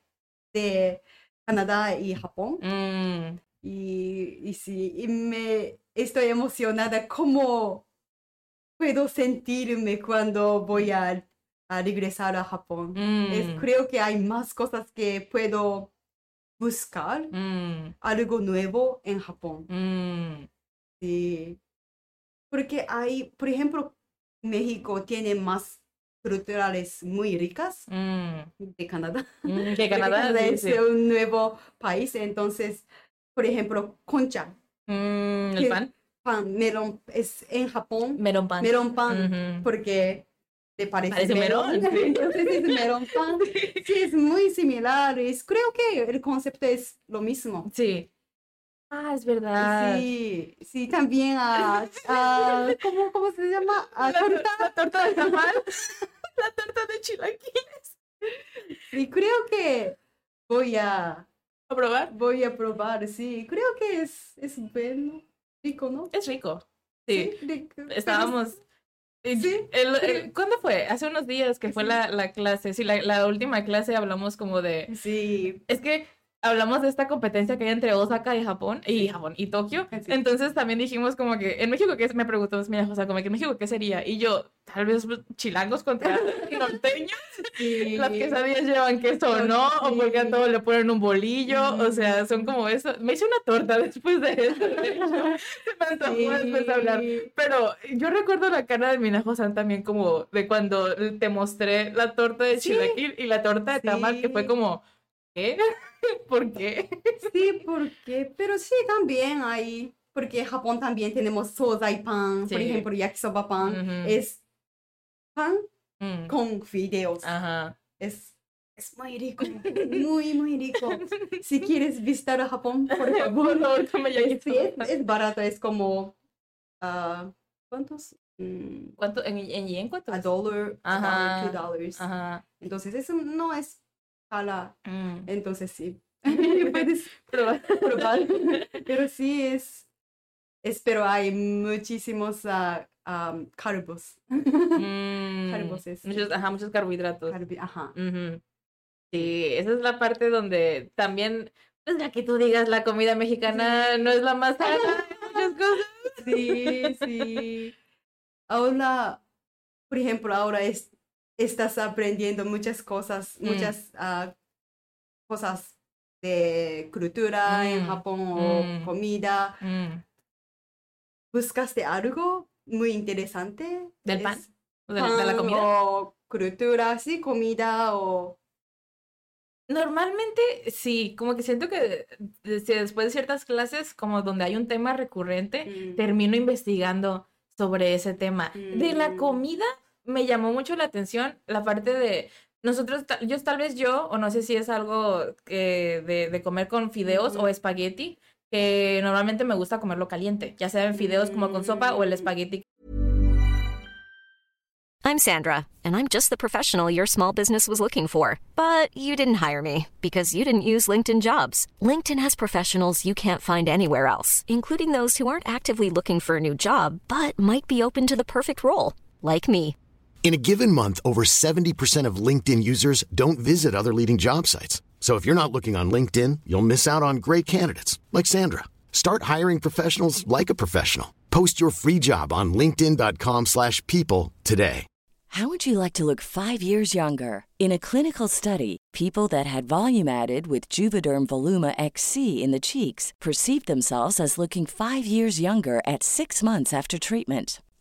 de Canadá y Japón. mm, Y, y sí, y me estoy emocionada cómo puedo sentirme cuando voy a, a regresar a Japón. Es- creo que hay más cosas que puedo buscar, algo nuevo en Japón. Sí. Porque hay, por ejemplo, México tiene más culturales muy ricas Mm, de Canadá. mm, que Porque Canadá, sí, es sí. un nuevo país, entonces, por ejemplo, concha, Mm, el que- pan, pan, melón, es en Japón, melón pan. melón pan, porque te parece, Parece melón, sí. entonces es melón pan. Sí, es muy similar, es, creo que el concepto es lo mismo. Sí. Ah, es verdad. Sí, sí, también a, a- ¿cómo, cómo se llama? A La, tor- torta. la torta de tamal, la torta de chilaquiles. Sí, creo que voy a, ¿A probar? voy a probar, sí, creo que es, es bueno, rico, ¿no? Es rico. Sí. rico. Estábamos. Sí. el- el- ¿Cuándo fue? Hace unos días que fue la, la clase. Sí, la, la última clase hablamos como de. Sí, Es que hablamos de esta competencia que hay entre Osaka y Japón, y Japón y Tokio. Sí. Entonces también dijimos como que en México, ¿qué es? Me preguntó, mira, José, como que en México, ¿qué sería? Y yo, tal vez chilangos contra norteños. sí. Las quesadillas llevan queso o no, o porque a todo le ponen un bolillo, o sea, son como eso. Me hice una torta después de eso, de hecho. Me después de hablar. Pero yo recuerdo la cara de Minajo San también como de cuando te mostré la torta de chilaquil y la torta de tamal, que fue como, ¿qué? ¿Por qué? Sí, porque, pero sí, también hay, porque en Japón también tenemos sozai pan, por Sí. ejemplo, yakisoba pan, Ujú. es pan Mm, con fideos. Ajá. Es, es muy rico, muy, muy rico. Si quieres visitar a Japón, por favor. Por favor, come Es, es, barato, es como, ah, ¿cuántos? Mm, ¿Cuánto? ¿En, en yen cuánto? a dollar, a dollar, two dollars. Ajá. Entonces, eso no es para, Mm. entonces sí. Puedes Probar. probar. Pero sí es, es, pero hay muchísimos ah, am, carbos. Mm, Carbones, sí. muchos, ajá, muchos carbohidratos. Carbi- Ajá. Ujú. Sí, esa es la parte donde también, pues ya que tú digas, la comida mexicana no es la más sana muchas cosas. Sí, sí. Ahora, por ejemplo, ahora es, estás aprendiendo muchas cosas, Mm. muchas ah, cosas de cultura en Mm, Japón o mm. comida. ¿Buscaste algo muy interesante? ¿Del pan? ¿De, la- de la comida? O cultura, sí, comida o... Normalmente sí, como que siento que después de ciertas clases, como donde hay un tema recurrente, Mm. termino investigando sobre ese tema. De la comida me llamó mucho la atención la parte de nosotros, yo tal vez yo, o no sé si es algo que de, de comer con fideos o Ujú. espagueti, que normalmente me gusta comerlo caliente, ya sea en fideos como con sopa o el Mm. espagueti I'm Sandra, and I'm just the professional your small business was looking for. But you didn't hire me because you didn't use LinkedIn jobs. LinkedIn has professionals you can't find anywhere else, including those who aren't actively looking for a new job but might be open to the perfect role, like me. In a given month, over 70% of LinkedIn users don't visit other leading job sites. So if you're not looking on LinkedIn, you'll miss out on great candidates like Sandra. Start hiring professionals like a professional. Post your free job on linkedin.com/people today. How would you like to look five years younger? In a clinical study, people that had volume added with Juvederm Voluma XC in the cheeks perceived themselves as looking five years younger at six months after treatment.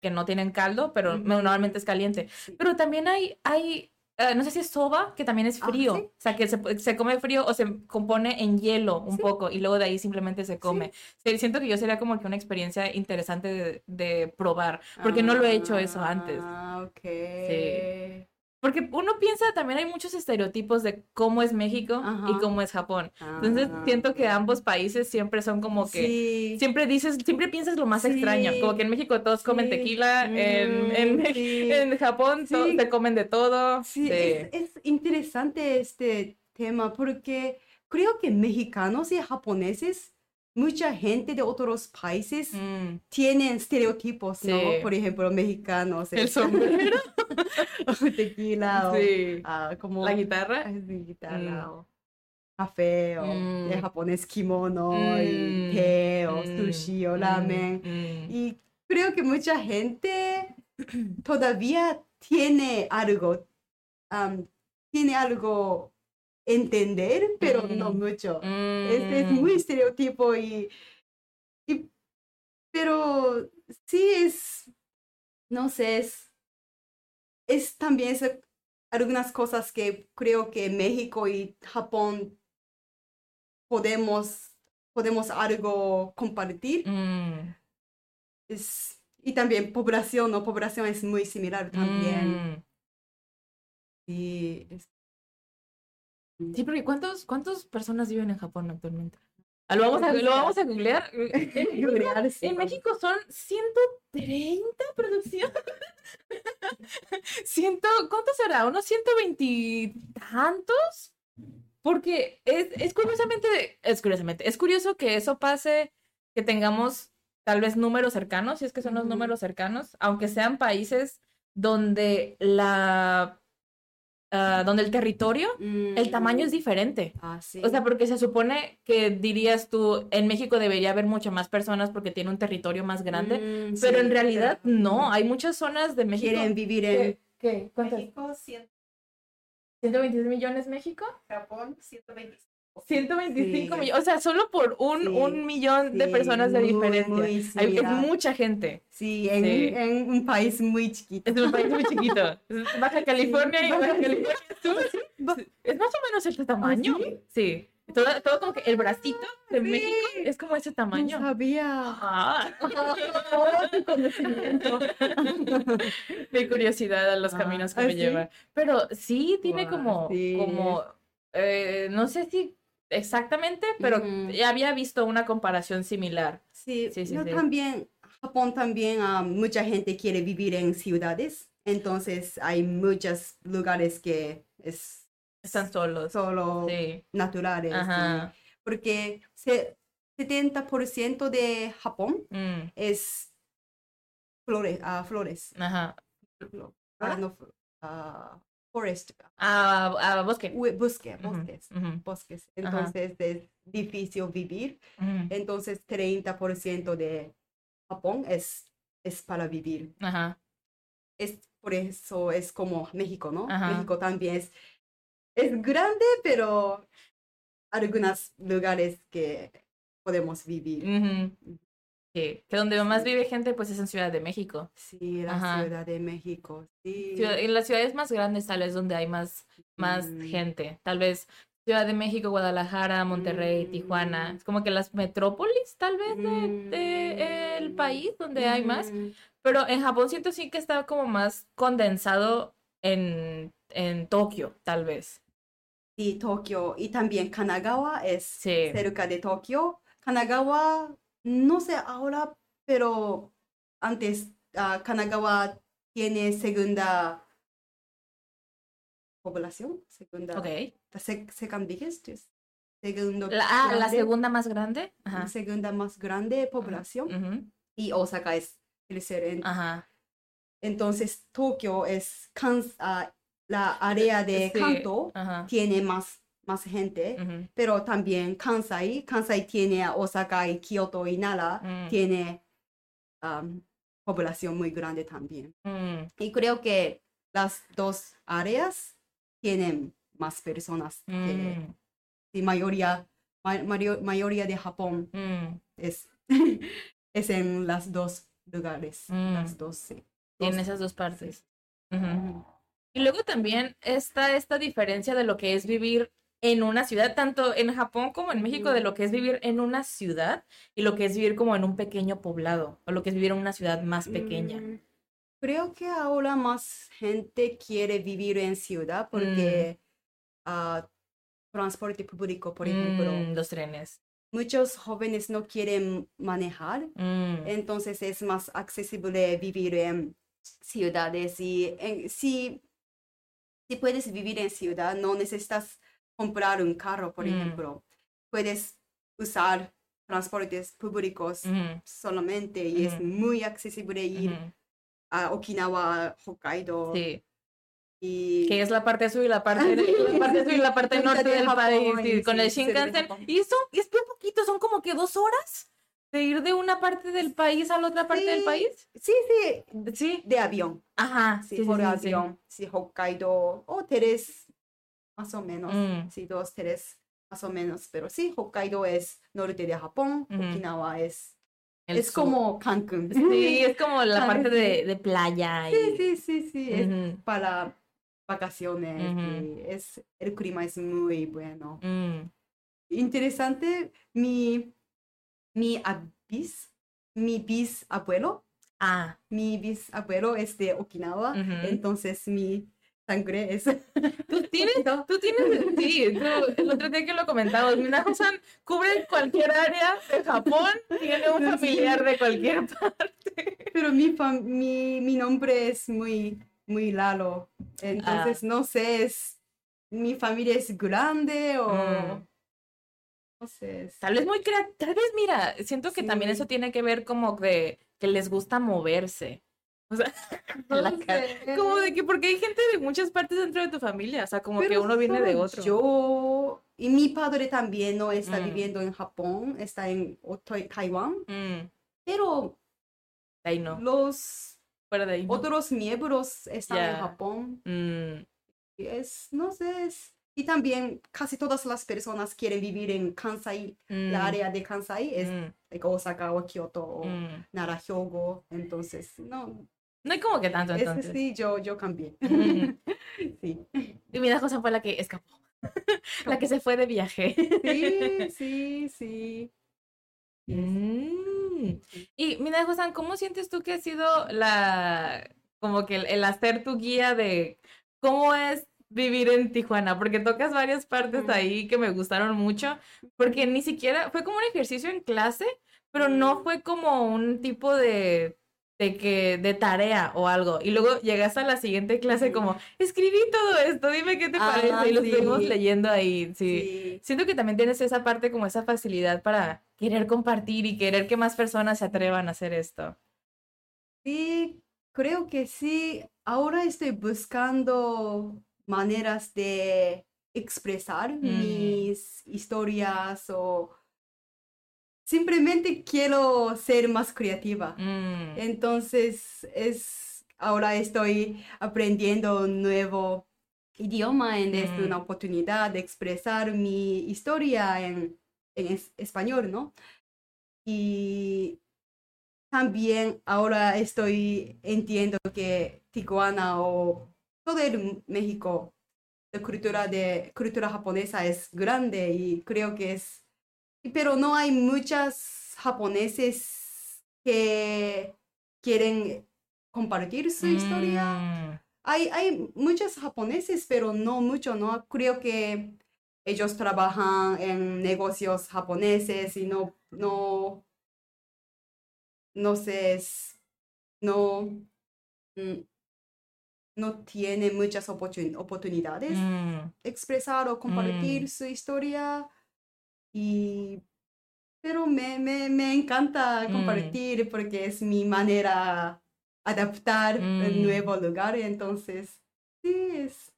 Que no tienen caldo, pero normalmente es caliente. Sí. Pero también hay, hay eh, no sé si es soba, que también es Ah, frío. ¿sí? O sea, que se, se come frío o se compone en hielo un Sí. poco y luego de ahí simplemente se come. Siento que yo sería como que una experiencia interesante de, de probar, porque no lo he hecho eso antes. Ah, ok. Porque uno piensa, también hay muchos estereotipos de cómo es México y Ajá. cómo es Japón. Entonces Ah. siento que ambos países siempre son como que... Sí. Siempre dices, siempre piensas lo más extraño, como que en México todos comen Sí. tequila, en, en, Mm, sí. en Japón to- Sí. se comen de todo. Sí, Sí. Es, es interesante este tema porque creo que mexicanos y japoneses, mucha gente de otros países Mm. tienen estereotipos, ¿no? Sí. Por ejemplo, mexicanos. El es- sombrero. o tequila, o ah, como La guitarra. sí, guitarra, Mm. o café, o Mm. el japonés kimono, Mm. y té, o Mm. sushi, o Mm. ramen. Mm. Y creo que mucha gente todavía tiene algo, am, tiene algo entender, pero no Mm. mucho. Es, es Mm. muy estereotipo y, y- pero sí es, no sé, es, es también es algunas cosas que creo que México y Japón podemos, podemos algo compartir. Mm. Es, y también población, ¿no? Población es muy similar también. Mm. Sí, es- Sí, porque ¿cuántos, ¿cuántas personas viven en Japón actualmente? Ah, Lo vamos a, lo vamos a googlear. En Googlear, sí, En vamos. México son 130 producción. Ciento, ¿cuánto será? ¿Unos 120 y tantos? Porque es, es curiosamente, es curiosamente, es curioso que eso pase, que tengamos tal vez números cercanos, si es que son los números cercanos, aunque sean países donde la, ah, donde el territorio, el tamaño es Mm, diferente. ah, sí. O sea, porque se supone que dirías tú, en México debería haber mucho más personas porque tiene un territorio más grande, Mm, pero sí, en realidad pero no, hay muchas zonas de México. Quieren vivir en que- ¿Qué? ¿Cuántas? México, 100, 126 millones México. Japón, 125. 125 Sí. millones, o sea, solo por un, Sí, un millón de personas de muy, diferencia. muy Hay- es mucha gente. Sí, en, un país muy chiquito. Es un país muy chiquito. Baja California y Baja Baja California Sur. Es más o menos este tamaño. sí? Todo, todo como que el bracito de. México es como ese No tamaño. sabía. Ah. Oh, tu conocimiento. Mi curiosidad a los Ah, caminos que ¿ah, me sí? llevan. Pero sí tiene como, como eh, no sé si exactamente, pero ya había visto una comparación similar. Sí, Sí, sí, sí. también, Japón también, ah, mucha gente quiere vivir en ciudades, entonces hay muchos lugares que es Están solos. solo Sí. naturales, y- Ajá. porque se- 70% de Japón Mm, es flores, ah, flores, Ajá. No, forest, Ah, ah, bosque. bosques, bosques, entonces es difícil vivir. ujú. Entonces, 30% de Japón es, es para vivir. Es, por eso es como México, ¿no? México también es, es grande, pero algunos lugares que podemos vivir. Sí, que donde más vive gente pues es en Ciudad de México. Sí, la Ajá. Ciudad de México, sí. Ciudad- en las ciudades más grandes tal vez donde hay más, más Mm. gente. Tal vez Ciudad de México, Guadalajara, Monterrey, Tijuana. Mm. Es como que las metrópolis, tal vez, de, de el país donde hay más. Mm, Pero en Japón siento sí que está como más condensado en, en Tokio, tal vez. Sí, Tokio. Y también Kanagawa es Sí. cerca de Tokio. Kanagawa, no sé ahora, pero antes ah, Kanagawa tiene segunda población, segunda, Ok. the sec- second biggest, es segundo La, ah, la segunda más grande. Ajá. segunda más grande población y Osaka es tercero. En- Ajá. Entonces Tokio es ah, la área de Sí, Kanto Ajá. tiene más, más gente. Pero también Kansai, Kansai tiene a Osaka y Kyoto y Nara, Mm. tiene am, población muy grande también. Mm, Y creo que las dos áreas tienen más personas que mm, y mayoría, ma- mayoría de Japón mm. es, es en las dos lugares, Mm. las dos, sí. Dos- esas dos partes. Y luego también está esta diferencia de lo que es vivir en una ciudad, tanto en Japón como en México, de lo que es vivir en una ciudad y lo que es vivir como en un pequeño poblado, o lo que es vivir en una ciudad más pequeña. Mm, Creo que ahora más gente quiere vivir en ciudad porque ah, transporte público, por ejemplo, Mm, los trenes. muchos jóvenes no quieren manejar, Mm, entonces es más accesible vivir en ciudades y en- si, si puedes vivir en ciudad, no necesitas comprar un carro, por Mm. ejemplo, puedes usar transportes públicos solamente y es muy accesible ir a Okinawa, Hokkaido Sí, y que es la parte sur y la parte, la parte sur y la parte norte de del Japón, país, sí, con sí, el Shinkansen. Y eso es bien poquito, son como que dos horas de ir de una parte del país a la otra parte del país. sí, sí, Sí. de avión, Ajá, sí, por avión, sí, Hokkaido o tres, más o menos, Mm. sí, dos, tres, más o menos, pero sí, Hokkaido es norte de Japón, Ujú. Okinawa es, El es sur. como Cancún. Sí, es como la parte de, de playa. Y... Sí, sí, sí, sí, es para vacaciones y es, el clima es muy bueno. mm, Interesante, mi, mi bis, mi bisabuelo, Ah, mi bisabuelo es de Okinawa, entonces mi sangre es... tú tienes, tú tienes, sí, tú, el otro día que lo comentamos, Minajo-san cubre cualquier área de Japón, tiene un familiar de cualquier parte. Pero mi, mi, mi nombre es muy, muy raro, entonces no sé, es, mi familia es grande o... Mm. No sé. Tal vez muy creativa, tal vez, mira, siento que también eso tiene que ver como de que les gusta moverse. O sea, no la cara- sé. como de que, porque hay gente de muchas partes dentro de tu familia, o sea, como que uno viene de otro. Yo y mi padre también no está Mm. viviendo en Japón, está en Taiwán, Mm, pero ahí no, los fuera de ahí. no. otros miembros están en. Japón. Mm, y Es, no sé, es- y también casi todas las personas quieren vivir en Kansai, mm, la área de Kansai es mm, like, Osaka o Kyoto o mm. Nara, Hyogo, entonces, no, No hay como que tanto ese entonces. sí, yo, yo cambié. Mm. Sí. Y mi José fue la que escapó. La que se fue de viaje. Sí, sí, sí. Mm. Y mira, José, ¿cómo sientes tú que ha sido la, como que el, el hacer tu guía de cómo es vivir en Tijuana? Porque tocas varias partes ahí que me gustaron mucho, porque ni siquiera fue como un ejercicio en clase, pero no Mm. fue como un tipo de de que de tarea o algo y luego llegas a la siguiente clase como escribí todo esto dime qué te Ah, parece y lo estuvimos leyendo ahí sí. Sí. Siento que también tienes esa parte como esa facilidad para querer compartir y querer que más personas se atrevan a hacer esto. Sí, creo que sí. Ahora estoy buscando maneras de expresar Mm. mis historias o simplemente quiero ser más creativa. Mm, Entonces, es, ahora estoy aprendiendo un nuevo idioma en es Mm. una oportunidad de expresar mi historia en, en es- español, ¿no? Y también ahora estoy entiendo que Tijuana o todo el México la cultura de cultura japonesa es grande y creo que es, pero no hay muchas japoneses que quieren compartir su historia. Mm, Hay, hay muchos japoneses, pero no mucho, ¿no? Creo que ellos trabajan en negocios japoneses y no, no, no sé, no, mm, no tiene muchas oportun- oportunidades mm, expresar o compartir Mm. su historia y pero me, me, me encanta Mm. compartir porque es mi manera adaptar el Mm. nuevo lugar entonces sí es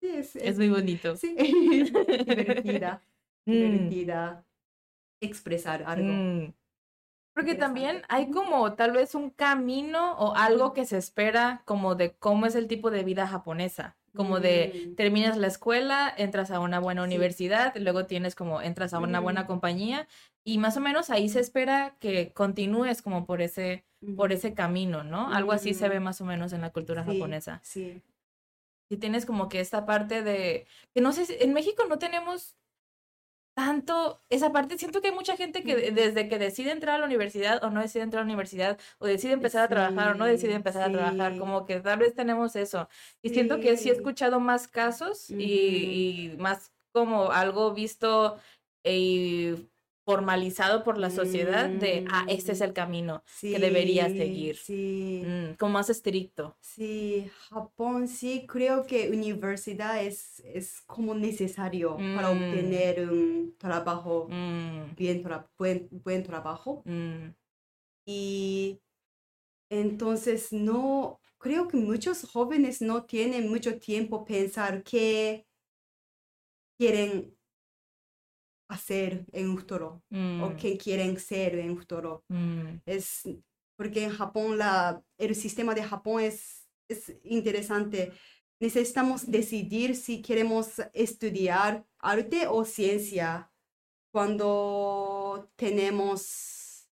sí es, Es muy bonito. sí divertida Mm, divertida expresar algo mm. Porque también hay como tal vez un camino o algo que se espera como de cómo es el tipo de vida japonesa. Como de Mm. terminas la escuela, entras a una buena Sí. universidad, luego tienes como entras a una buena Mm. compañía y más o menos ahí se espera que continúes como por ese por ese camino, ¿no? Algo así se Mm. ve más o menos en la cultura Sí, japonesa. sí Si tienes como que esta parte de que no sé, si- en México no tenemos tanto esa parte. Siento que hay mucha gente que desde que decide entrar a la universidad o no decide entrar a la universidad o decide empezar a trabajar o no decide Sí, empezar a trabajar, como que tal vez tenemos eso. Y siento que sí he escuchado más casos y, y más como algo visto y formalizado por la sociedad de, ah, este es el camino que deberías Sí, seguir. sí Mm, como más estricto. Sí, Japón sí creo que universidad es, es como necesario para Mm. obtener un trabajo, Mm, bien, tra- buen, buen trabajo. mm, Y entonces no, creo que muchos jóvenes no tienen mucho tiempo pensar qué quieren hacer en un futuro o mm, qué quieren ser en un futuro. mm, Es porque en Japón la, el sistema de Japón es, es interesante. Necesitamos decidir si queremos estudiar arte o ciencia cuando tenemos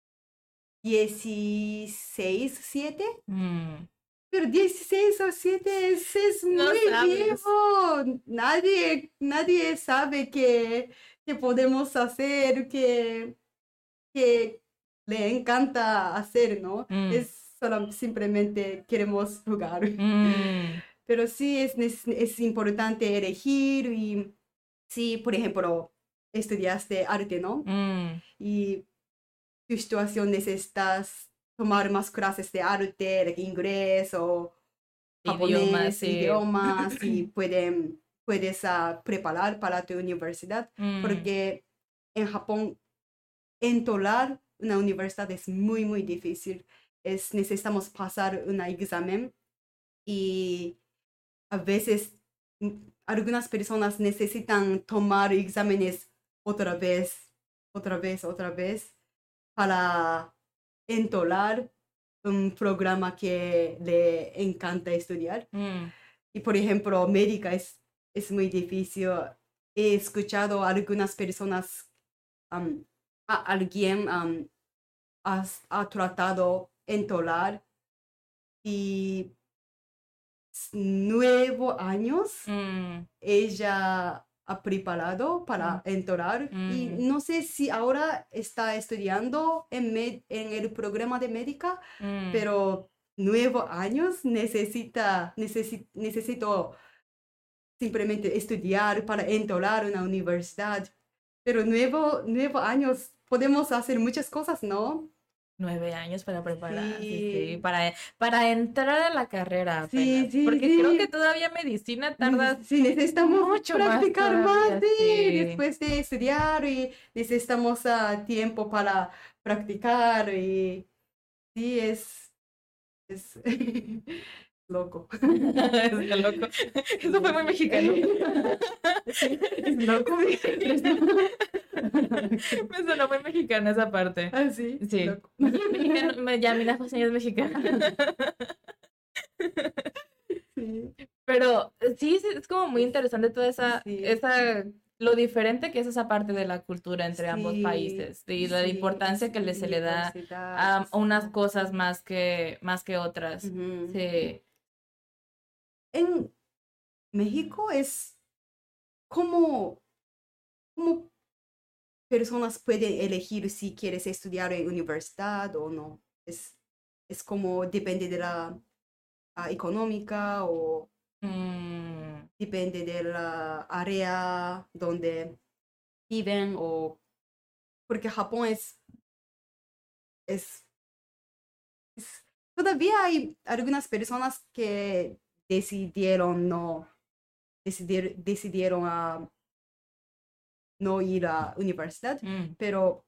16, 7. mm. Pero 16 o 7 es, es No muy sabes. viejo. Nadie, nadie sabe qué, qué podemos hacer, qué, qué le encanta hacer, ¿no? Mm. Es solo, simplemente queremos jugar. Mm, Pero sí es, nes- es importante elegir y si, por ejemplo, estudiaste arte, ¿no? mm, y tu situación necesitas tomar más clases de arte, de inglés o Idiomas, japonés, sí. idiomas y pueden, puedes ah, preparar para tu universidad mm. porque en Japón entolar una universidad es muy muy difícil. Es, necesitamos pasar un examen y a veces mm, algunas personas necesitan tomar exámenes otra vez, otra vez, otra vez para entolar un programa que le encanta estudiar. Mm, Y por ejemplo, médica es, es muy difícil. He escuchado a algunas personas, a alguien ha, tratado entolar y nueve años mm, ella ha preparado para entolar y Mm. no sé si ahora está estudiando en, med- en el programa de médica mm. pero nueve años necesita, necesi- necesito simplemente estudiar para entolar una universidad. Pero nueve, nueve años podemos hacer muchas cosas, ¿no? Nueve años para preparar, sí, sí, para, para entrar a la carrera Sí, apenas, sí, porque creo que todavía medicina tarda Sí, necesitamos mucho más practicar más, todavía, sí. después de estudiar y necesitamos ah, tiempo para practicar y sí, es, es loco. Está loco. Eso fue muy mexicano. Es loco. Me sonó muy mexicana esa parte. Ah, sí, Sí. loco. Mexicano, me- ya, mira, José es mexicana. Sí. Pero sí, sí, es como muy interesante toda esa, Sí. esa, lo diferente que es esa parte de la cultura entre ambos países y la sí, importancia que le- se le da a unas cosas más que, más que otras. Sí. En, México es como, como personas pueden elegir si quieres estudiar en universidad o no. Es, es como depende de la ah, económica o Mm, depende de la área donde viven o porque Japón es, es, es- todavía hay algunas personas que decidieron no decidir, decidieron a no ir a universidad mm, pero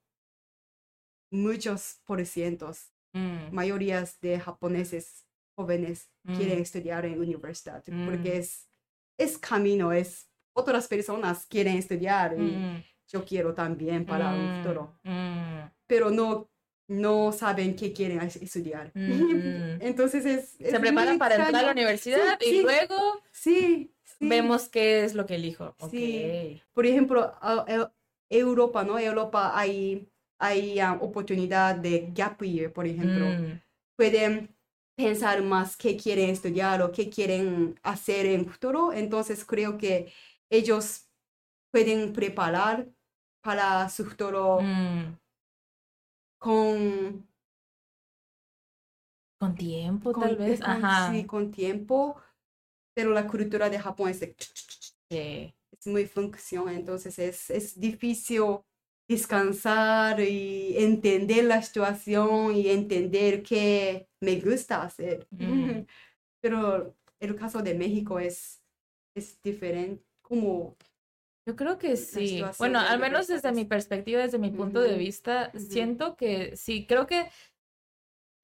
muchos por cientos mm, mayorías de japoneses jóvenes quieren Mm. estudiar en universidad Mm. porque es, es camino, es otras personas quieren estudiar y mm, yo quiero también para un mm, futuro, mm, pero no, no saben qué quieren es- estudiar. mm. Entonces es, Se preparan para entrar a la universidad Sí, y sí. luego Sí, sí. vemos qué es lo que elijo. Sí. Ok. Por ejemplo, a- Europa, ¿no? Europa hay, hay ah, oportunidad de gap year, por ejemplo. Mm, pueden pensar más qué quieren estudiar o qué quieren hacer en futuro. Entonces creo que ellos pueden preparar para su futuro mm. Con, Con tiempo, con, tal vez. con- Ajá. sí, con tiempo, pero la cultura de Japón es, de- Sí. es muy función, entonces es, es difícil descansar y entender la situación y entender qué me gusta hacer. Mm. Pero el caso de México es, es diferente, como Yo creo que sí. Bueno, al menos desde mi perspectiva, desde mi punto de vista, siento que sí, creo que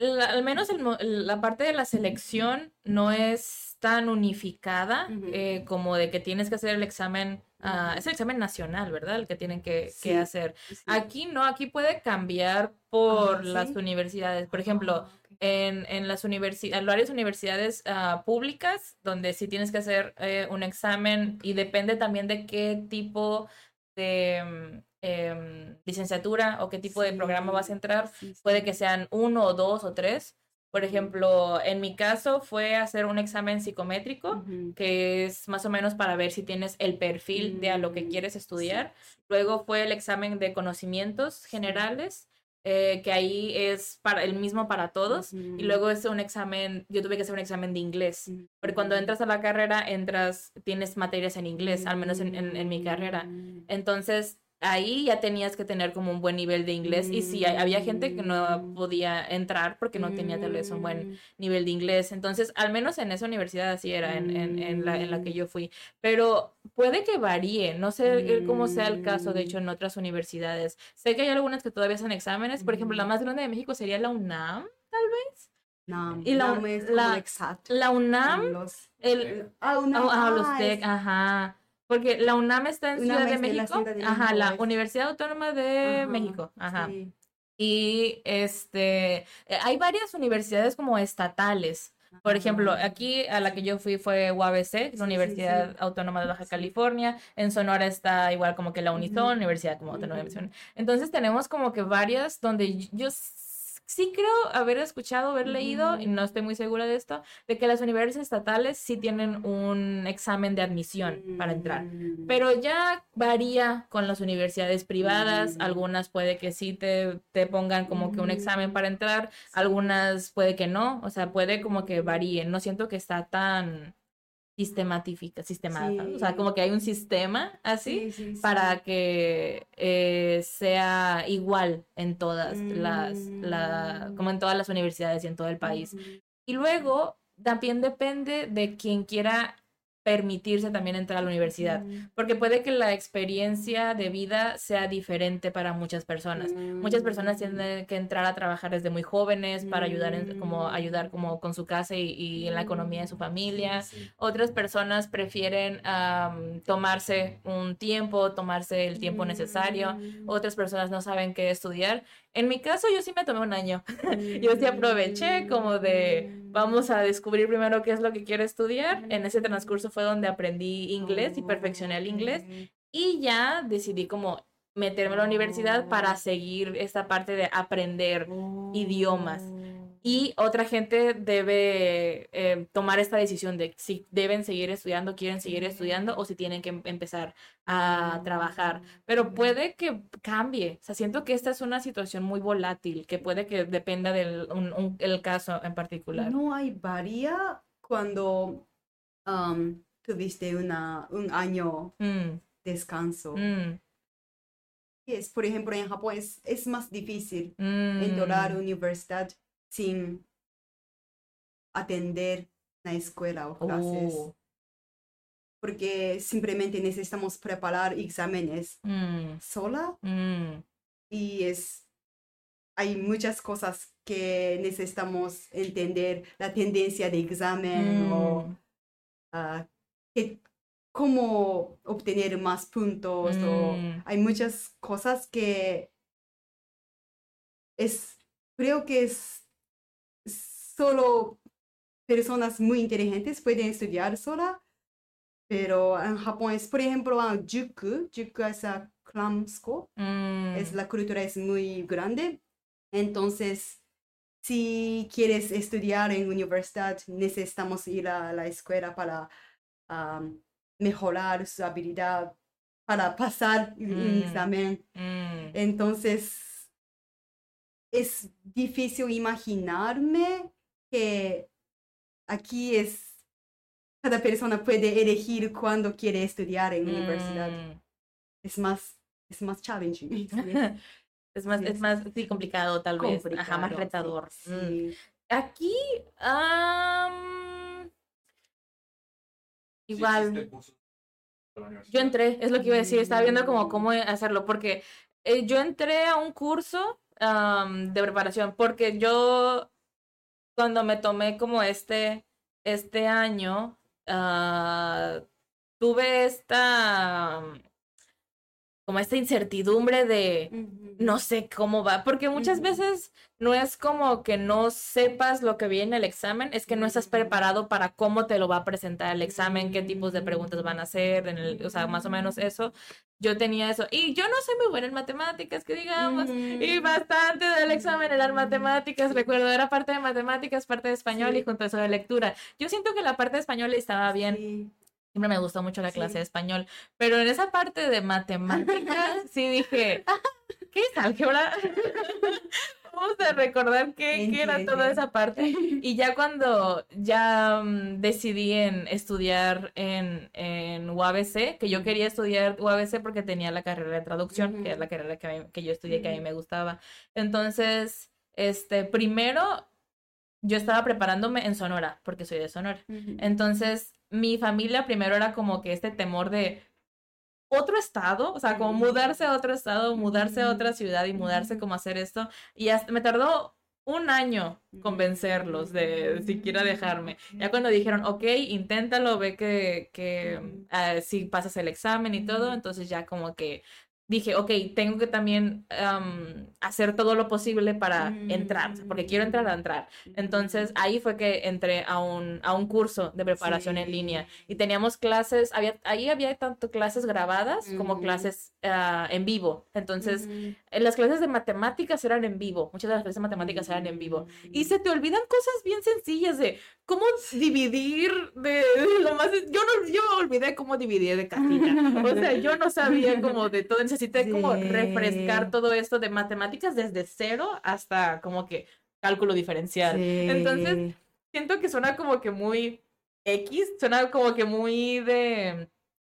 la- al menos el la parte de la selección no es tan unificada eh, como de que tienes que hacer el examen, ah, es el examen nacional, ¿verdad? El que tienen que, que hacer. sí. Aquí no, aquí puede cambiar por Ah, las universidades. Por ejemplo. En, en las universidades, varias universidades ah, públicas, donde sí tienes que hacer eh, un examen y depende también de qué tipo de mm, em, licenciatura o qué tipo de programa vas a entrar. sí, Puede que sean uno o dos o tres. Por ejemplo, en mi caso fue hacer un examen psicométrico, que es más o menos para ver si tienes el perfil de a lo que Mm, quieres estudiar. Luego fue el examen de conocimientos generales, eh, que ahí es para el mismo para todos. Y luego es un examen, yo tuve que hacer un examen de inglés. Porque cuando entras a la carrera, entras, tienes materias en inglés, al menos en, en- en mi carrera. Mm. Entonces, ahí ya tenías que tener como un buen nivel de inglés. Y sí, había gente que no Mm. podía entrar porque no tenía tal vez un buen Mm. nivel de inglés. Entonces, al menos en esa universidad así era, en, en, en la, en la que yo fui. Pero puede que varíe, no sé eh, cómo sea el caso, de hecho, en otras universidades. Sé que hay algunas que todavía hacen exámenes, por ejemplo, la Mm. más grande de México sería la UNAM. Nam, Y la- es como la- UNAM, Los, el, ah, ah, ah, los ajá. Porque la UNAM está en Ciudad de México. Ciudad de Ajá, la Universidad Autónoma de Ajá, México. Ajá. sí. Y este, eh, hay varias universidades como estatales. Por ejemplo, aquí a la que yo fui fue UABC, Sí, la sí, Universidad sí. Autónoma de Baja. California. En Sonora está igual como que la Unison. Universidad como Autónoma de. Misiones. Entonces tenemos como que varias donde yo sí creo haber escuchado, haber leído, y no estoy muy segura de esto, de que las universidades estatales sí tienen un examen de admisión para entrar. Mm. Pero ya varía con las universidades privadas. Mm. Algunas puede que sí te, te pongan como que un examen para entrar, algunas puede que no. O sea, puede como que varíe. No siento que está tan sistemática, sistemada. O sea, como que hay un sistema así Sí, sí, sí. para que eh, sea igual en todas las, la, Mm. como en todas las universidades y en todo el país. Y luego también depende de quien quiera permitirse también entrar a la universidad, Ujú. porque puede que la experiencia de vida sea diferente para muchas personas. Muchas personas Mm. tienen que entrar a trabajar desde muy jóvenes para ayudar en- como Mm. ayudar como con su casa y, y en la economía de su familia. Sí, sí. Otras personas prefieren am, tomarse un tiempo, tomarse el tiempo necesario. Mm. Otras personas no saben qué estudiar. En mi caso, yo sí me tomé un año. Yo sí aproveché como de vamos a descubrir primero qué es lo que quiero estudiar. En ese transcurso fue donde aprendí inglés y perfeccioné el inglés. Y ya decidí como meterme a la universidad para seguir esta parte de aprender idiomas. y otra gente debe eh, tomar esta decisión de si deben seguir estudiando, quieren seguir estudiando o si tienen que em- empezar a trabajar. Pero puede que cambie. O sea, siento que esta es una situación muy volátil, que puede que dependa del un- un- el caso en particular. No hay varía cuando um, tuviste una, un año Mm, descanso. mm, Es, por ejemplo, en Japón es, es más difícil mm, entrar a la universidad sin atender la escuela o clases. oh, Porque simplemente necesitamos preparar exámenes mm, sola. Mm, y es hay muchas cosas que necesitamos entender la tendencia de examen o ah, que- cómo obtener más puntos o Mm. hay muchas cosas que es creo que es solo personas muy inteligentes pueden estudiar sola pero en Japón es por ejemplo ah, juku juku es a cram school mm, es la cultura es muy grande. Entonces, si quieres estudiar en universidad, necesitamos ir a la escuela para am, mejorar su habilidad, para pasar un Mm. examen. mm, Entonces, es difícil imaginarme que aquí es, cada persona puede elegir cuándo quiere estudiar en universidad. mm. Es más, es más challenging. sí. Es más, Sí, es más sí, complicado tal vez. Ajá, más retador. Mm. Aquí, Sí igual, yo entré, es lo que iba a decir, estaba viendo como Mm. cómo hacerlo, porque eh, yo entré a un curso de preparación, porque yo cuando me tomé como este, este año, ah, tuve esta, como esta incertidumbre de, no sé cómo va, porque muchas veces no es como que no sepas lo que viene en el examen, es que no estás preparado para cómo te lo va a presentar el examen, qué tipos de preguntas van a hacer, en el, o sea, más o menos eso. Yo tenía eso. Y yo no soy muy buena en matemáticas, que digamos. Y bastante del examen eran matemáticas, recuerdo, era parte de matemáticas, parte de español y Sí. junto a eso de lectura. Yo siento que la parte de español estaba bien, Sí. Siempre me gustó mucho la Sí. clase de español, pero en esa parte de matemáticas sí dije, ¿qué es álgebra? Vamos a recordar qué, qué era toda esa parte. Y ya cuando ya mm, decidí en estudiar en, en UABC, que yo quería estudiar UABC porque tenía la carrera de traducción, que es la carrera que, mí- que yo estudié, que a mí me gustaba. Entonces, este, primero yo estaba preparándome en Sonora, porque soy de Sonora. Entonces, mi familia primero era como que este temor de otro estado, o sea, como Mm. mudarse a otro estado, mudarse a otra ciudad y mudarse como hacer esto. Y hasta me tardó un año convencerlos de siquiera dejarme. Ya cuando dijeron, ok, inténtalo, ve que, que ah, si pasas el examen y todo, entonces ya como que dije, ok, tengo que también am, hacer todo lo posible para entrar, o sea, porque quiero entrar a entrar. Entonces ahí fue que entré a un, a un curso de preparación en línea y teníamos clases, había, ahí había tanto clases grabadas como clases ah, en vivo. Entonces. Las clases de matemáticas eran en vivo, muchas de las clases de matemáticas eran en vivo. Y se te olvidan cosas bien sencillas de cómo dividir de, lo más... Yo no, yo me olvidé cómo dividir de casita. O sea, yo no sabía como de todo, necesité como refrescar todo esto de matemáticas desde cero hasta como que cálculo diferencial. Entonces, siento que suena como que muy X, suena como que muy de...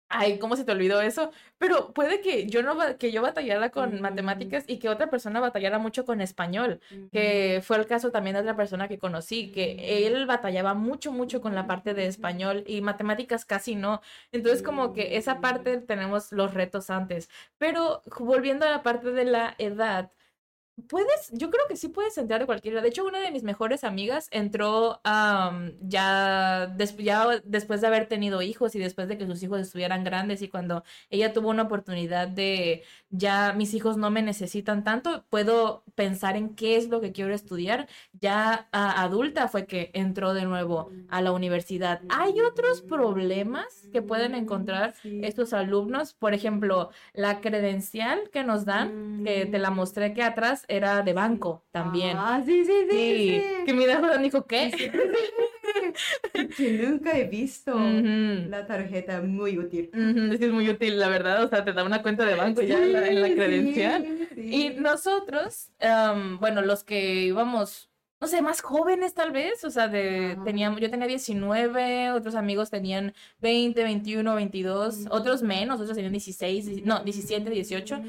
Ay, ¿cómo se te olvidó eso? Pero puede que yo no que yo batallara con Mm. matemáticas y que otra persona batallara mucho con español, que fue el caso también de otra persona que conocí, que él batallaba mucho, mucho con la parte de español y matemáticas casi no. Entonces, como que esa parte tenemos los retos antes. Pero volviendo a la parte de la edad, Puedes, yo creo que sí puedes entrar de cualquier edad. De hecho, una de mis mejores amigas entró am, ya, des- ya después de haber tenido hijos y después de que sus hijos estuvieran grandes y cuando ella tuvo una oportunidad de ya mis hijos no me necesitan tanto, puedo pensar en qué es lo que quiero estudiar. Ya adulta fue que entró de nuevo a la universidad. Hay otros problemas que pueden encontrar Sí. estos alumnos, por ejemplo, la credencial que nos dan, que te la mostré que atrás, era de banco también. Ah, sí, sí, sí. Sí, sí. que mi Josan dijo, ¿qué? Que nunca he visto la tarjeta muy útil. Es que es muy útil, la verdad, o sea, te da una cuenta de banco ya en la, en la credencial. Y nosotros, am, bueno, los que íbamos, no sé, más jóvenes tal vez, o sea, de, Ajá. teníamos, yo tenía 19, otros amigos tenían 20, 21, 22, otros menos, otros tenían 16, 10 no, 17, 18.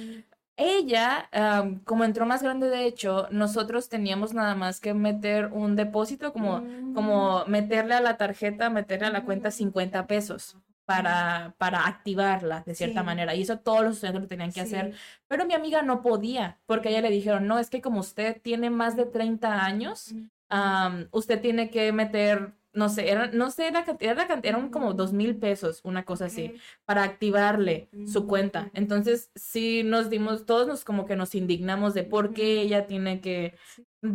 Ella, am, como entró más grande, de hecho, nosotros teníamos nada más que meter un depósito, como, como meterle a la tarjeta, meterle a la cuenta 50 pesos para, para activarla de cierta Sí. manera. Y eso todos los estudiantes lo tenían que hacer. Pero mi amiga no podía, porque a ella le dijeron, no, es que como usted tiene más de 30 años, am, usted tiene que meter, no sé, era, no sé, la cantidad, era, la cantidad, eran como dos mil pesos, una cosa así, para activarle su cuenta. Entonces, sí nos dimos, todos nos como que nos indignamos de por qué ella tiene que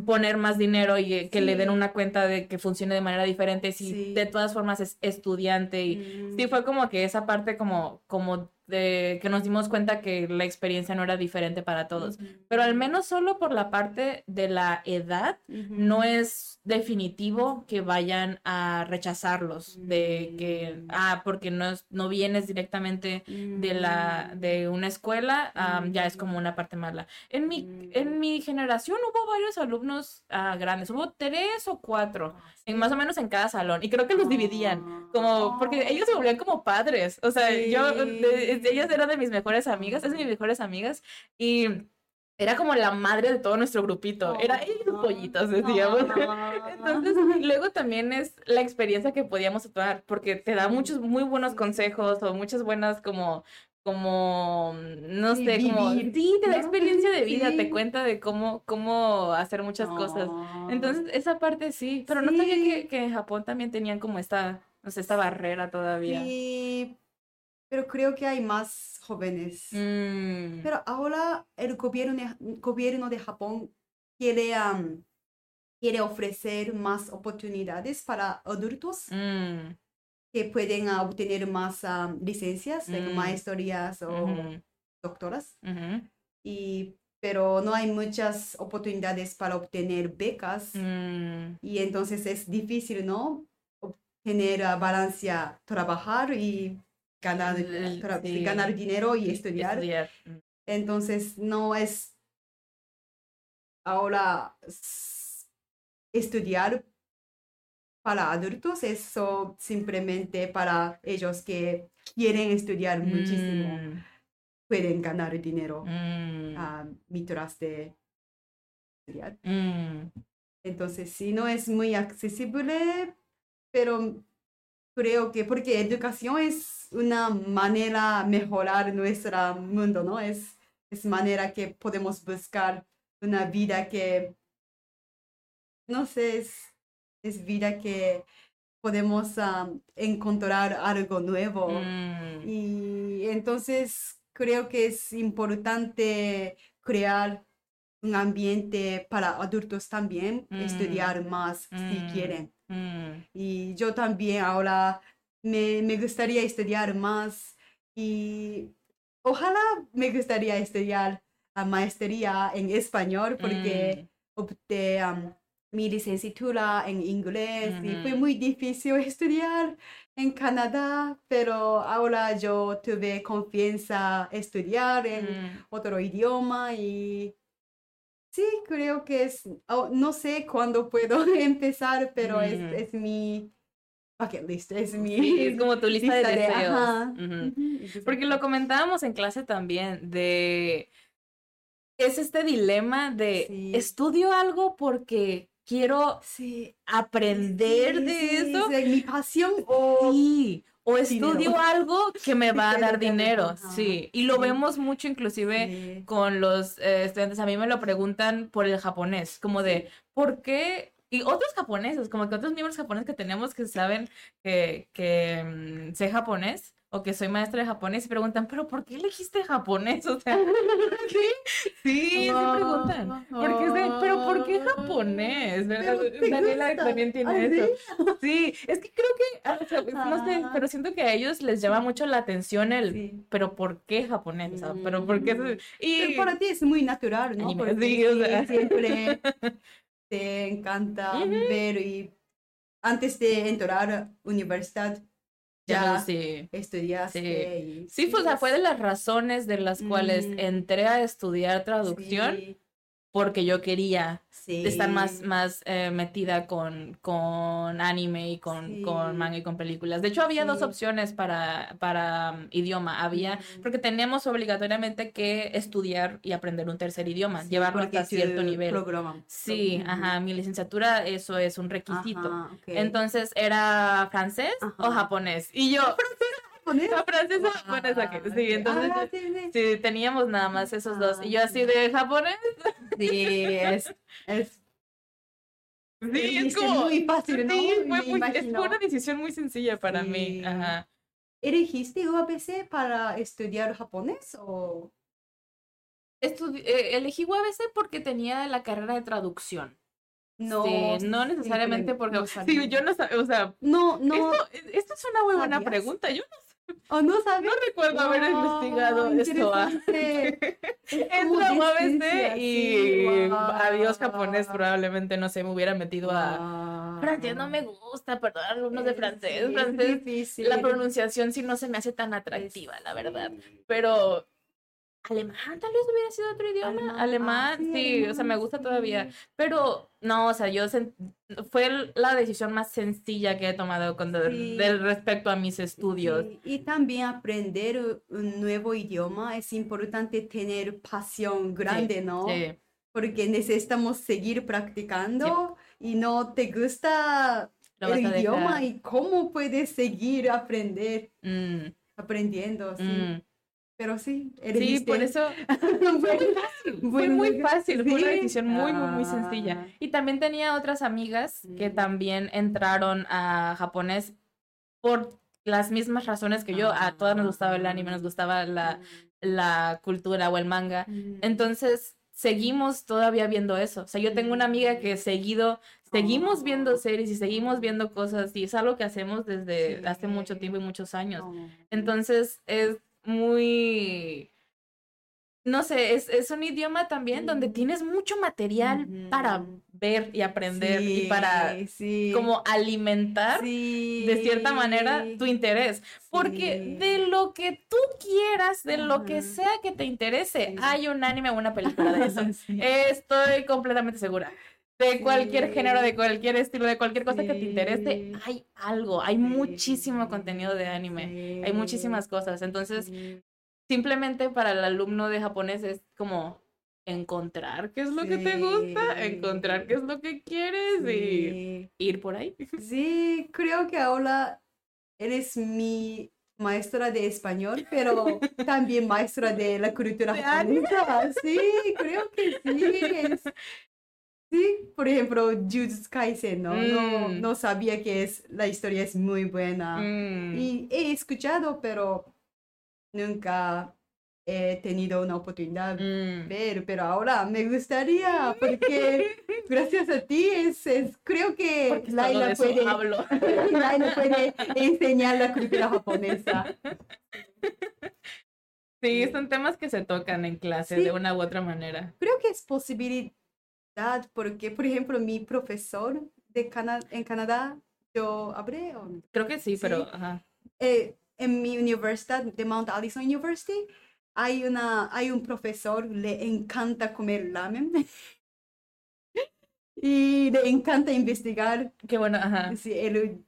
poner más dinero y eh, que le den una cuenta de que funcione de manera diferente. Si Sí. de todas formas es estudiante y Mm. sí fue como que esa parte como como de que nos dimos cuenta que la experiencia no era diferente para todos, pero al menos solo por la parte de la edad no es definitivo que vayan a rechazarlos de que Mm. ah porque no es- no vienes directamente de la de una escuela am, ya es como una parte mala. En mi Mm. en mi generación hubo varios alumnos ah, grandes hubo tres o cuatro en más o menos en cada salón y creo que los dividían como porque ellos se volvían como padres o sea yo de- ellas eran de mis mejores amigas es de mis mejores amigas y era como la madre de todo nuestro grupito era ellos los pollitos decíamos entonces, y luego también es la experiencia que podíamos tomar, porque te da muchos muy buenos consejos o muchas buenas como, como, no Sí, sé, como, vivir, sí, te da ¿no? experiencia de vida, te Sí. cuenta de cómo, cómo hacer muchas cosas. Entonces, esa parte sí, pero no sabía que, Sí. que en Japón también tenían como esta, no sé, esta barrera todavía. Sí, pero creo que hay más jóvenes. Mm, Pero ahora el gobierno de, gobierno de Japón quiere, quiere ofrecer más oportunidades para adultos mm, que pueden ah, obtener más licencias, like Mm. maestrías o doctoras. Y, pero no hay muchas oportunidades para obtener becas mm, y entonces es difícil, ¿no? Obtener ah, balancia, trabajar y ganar, El- sí. ganar dinero y estudiar. estudiar. mm. Entonces no es ahora estudiar para adultos, eso simplemente para ellos que quieren estudiar muchísimo, Mm, pueden ganar dinero mm, ah, mientras de estudiar. mm. Entonces sí, no es muy accesible, pero creo que porque educación es una manera de mejorar nuestro mundo, ¿no? Es, es manera que podemos buscar una vida que, no sé, es, es vida que podemos ah, encontrar algo nuevo. Mm, Y entonces creo que es importante crear un ambiente para adultos también, Mm. estudiar más si Mm. quieren. Mm, Y yo también ahora me, me gustaría estudiar más y ojalá me gustaría estudiar la maestría en español porque opté am, mi licenciatura en inglés y fue muy difícil estudiar en Canadá, pero ahora yo tuve confianza estudiar en mm. otro idioma y sí, creo que es, oh, no sé cuándo puedo empezar, pero es, es mi bucket list, es mi Sí, es como tu lista de deseos. ajá. Porque lo comentábamos en clase también, de... Es este dilema de Sí. estudio algo porque quiero Sí, aprender de eso. sí, mi pasión o Sí, o dinero. estudio algo que me va a dar dinero, sí. Y lo sí. vemos mucho inclusive Sí. con los eh, estudiantes. A mí me lo preguntan por el japonés, como de, ¿por qué? Y otros japoneses, como que otros miembros japoneses que tenemos que saben que, que mm, sé japonés o que soy maestra de japonés y preguntan, pero ¿por qué elegiste japonés? O sea, sí, sí, sí preguntan. ¿Por qué se- pero ¿por qué japonés? Daniela también tiene ¿Ah, sí? eso. Sí, es que creo que, ah, o sea, no sé, pero siento que a ellos les llama mucho la atención el, Sí. pero ¿por qué japonés? O sea, pero ¿por qué? se- Y Pero para ti es muy natural, ¿no? Porque sí, o sea. siempre te encanta ver y antes de entrar a universidad ya, sí. estudiaste. y Sí, pues, o sea, fue de las razones de las cuales entré a estudiar traducción Sí, porque yo quería sí. estar más, más eh, metida con, con anime y con, con manga y con películas. De hecho, había dos opciones para, para um, idioma. Había, Mm. porque teníamos obligatoriamente que estudiar y aprender un tercer idioma, llevarlo hasta cierto nivel. Sí, ajá, mi licenciatura, eso es un requisito. Ajá. Entonces, ¿era francés o japonés? Y yo, ¿Japonés? ¿a francés o japonés aquí? Ah, Sí, ok. entonces... Ah, sí, sí. Sí, teníamos nada más esos dos. Y yo Ah, así de japonés. Sí, es, es, Sí, es Elegiste como. muy fácil, ¿no? Sí, fue, muy- es- fue una decisión muy sencilla para mí. Sí. Ajá. ¿Elegiste UABC para estudiar japonés o...? Estudi- eh, elegí UABC porque tenía la carrera de traducción. No, Sí, no necesariamente porque. no yo no sabía. O sea, No, no, esto, esto es una muy buena ¿Sabías? pregunta. Yo o no sabes. no recuerdo haber investigado esto. ah. Entra a UABC y adiós japonés. Probablemente, no sé, me hubiera metido a. Francés no me gusta, perdón, alumnos de francés. francés La pronunciación sí no se me hace tan atractiva, la verdad. Pero alemán tal vez hubiera sido otro idioma. Alemán, Alemán, ah, sí, sí, o sea, me gusta sí. todavía. Pero no, o sea, yo fue la decisión más sencilla que he tomado con Sí. del respecto a mis estudios. Y también aprender un nuevo idioma es importante tener pasión grande, ¿no? Sí. Porque necesitamos seguir practicando y no te gusta Lo el idioma y cómo puedes seguir aprender, Mm, aprendiendo, sí. mm. Pero sí, Sí, elegiste. por eso fue muy fácil. Fue muy fácil, fue una sí. decisión muy, muy, muy sencilla. Ah. Y también tenía otras amigas que también entraron a japonés por las mismas razones que yo. A todas nos gustaba el anime, nos gustaba la, la cultura o el manga. Mm. Entonces, seguimos todavía viendo eso. O sea, yo tengo una amiga que seguido, seguimos viendo Oh. series y seguimos viendo cosas y es algo que hacemos desde Sí. hace mucho tiempo y muchos años. Oh. Entonces es muy, no sé, es, es un idioma también donde Ujú. tienes mucho material para ver y aprender y para Sí, como alimentar de cierta manera tu interés. Porque de lo que tú quieras, de lo que sea que te interese, hay un anime o una película de eso. Estoy completamente segura. De cualquier Sí. género, de cualquier estilo, de cualquier cosa que te interese, hay algo, hay muchísimo contenido de anime. Hay muchísimas cosas. Entonces, simplemente para el alumno de japonés es como encontrar qué es lo que te gusta, encontrar qué es lo que quieres y ir por ahí. Sí, creo que ahora eres mi maestra de español, pero también maestra de la cultura japonesa. Sí, creo que sí. es- Sí, por ejemplo, Jujutsu Kaisen, ¿no? Mm. no sabía que es, la historia es muy buena. Mm. Y he escuchado, pero nunca he tenido una oportunidad de Mm. ver, pero ahora me gustaría, porque gracias a ti es, es- creo que Laila puede. Laila puede enseñar la cultura japonesa. Sí, son temas que se tocan en clase Sí. de una u otra manera. Creo que es posibilidad, porque, por ejemplo, mi profesor de Cana- en Canadá, yo hablé, o- Creo que sí, Sí. pero ajá. eh, en mi universidad de Mount Allison University, hay, una, hay un profesor, le encanta comer ramen. y le encanta investigar Qué bueno, ajá. sí, el-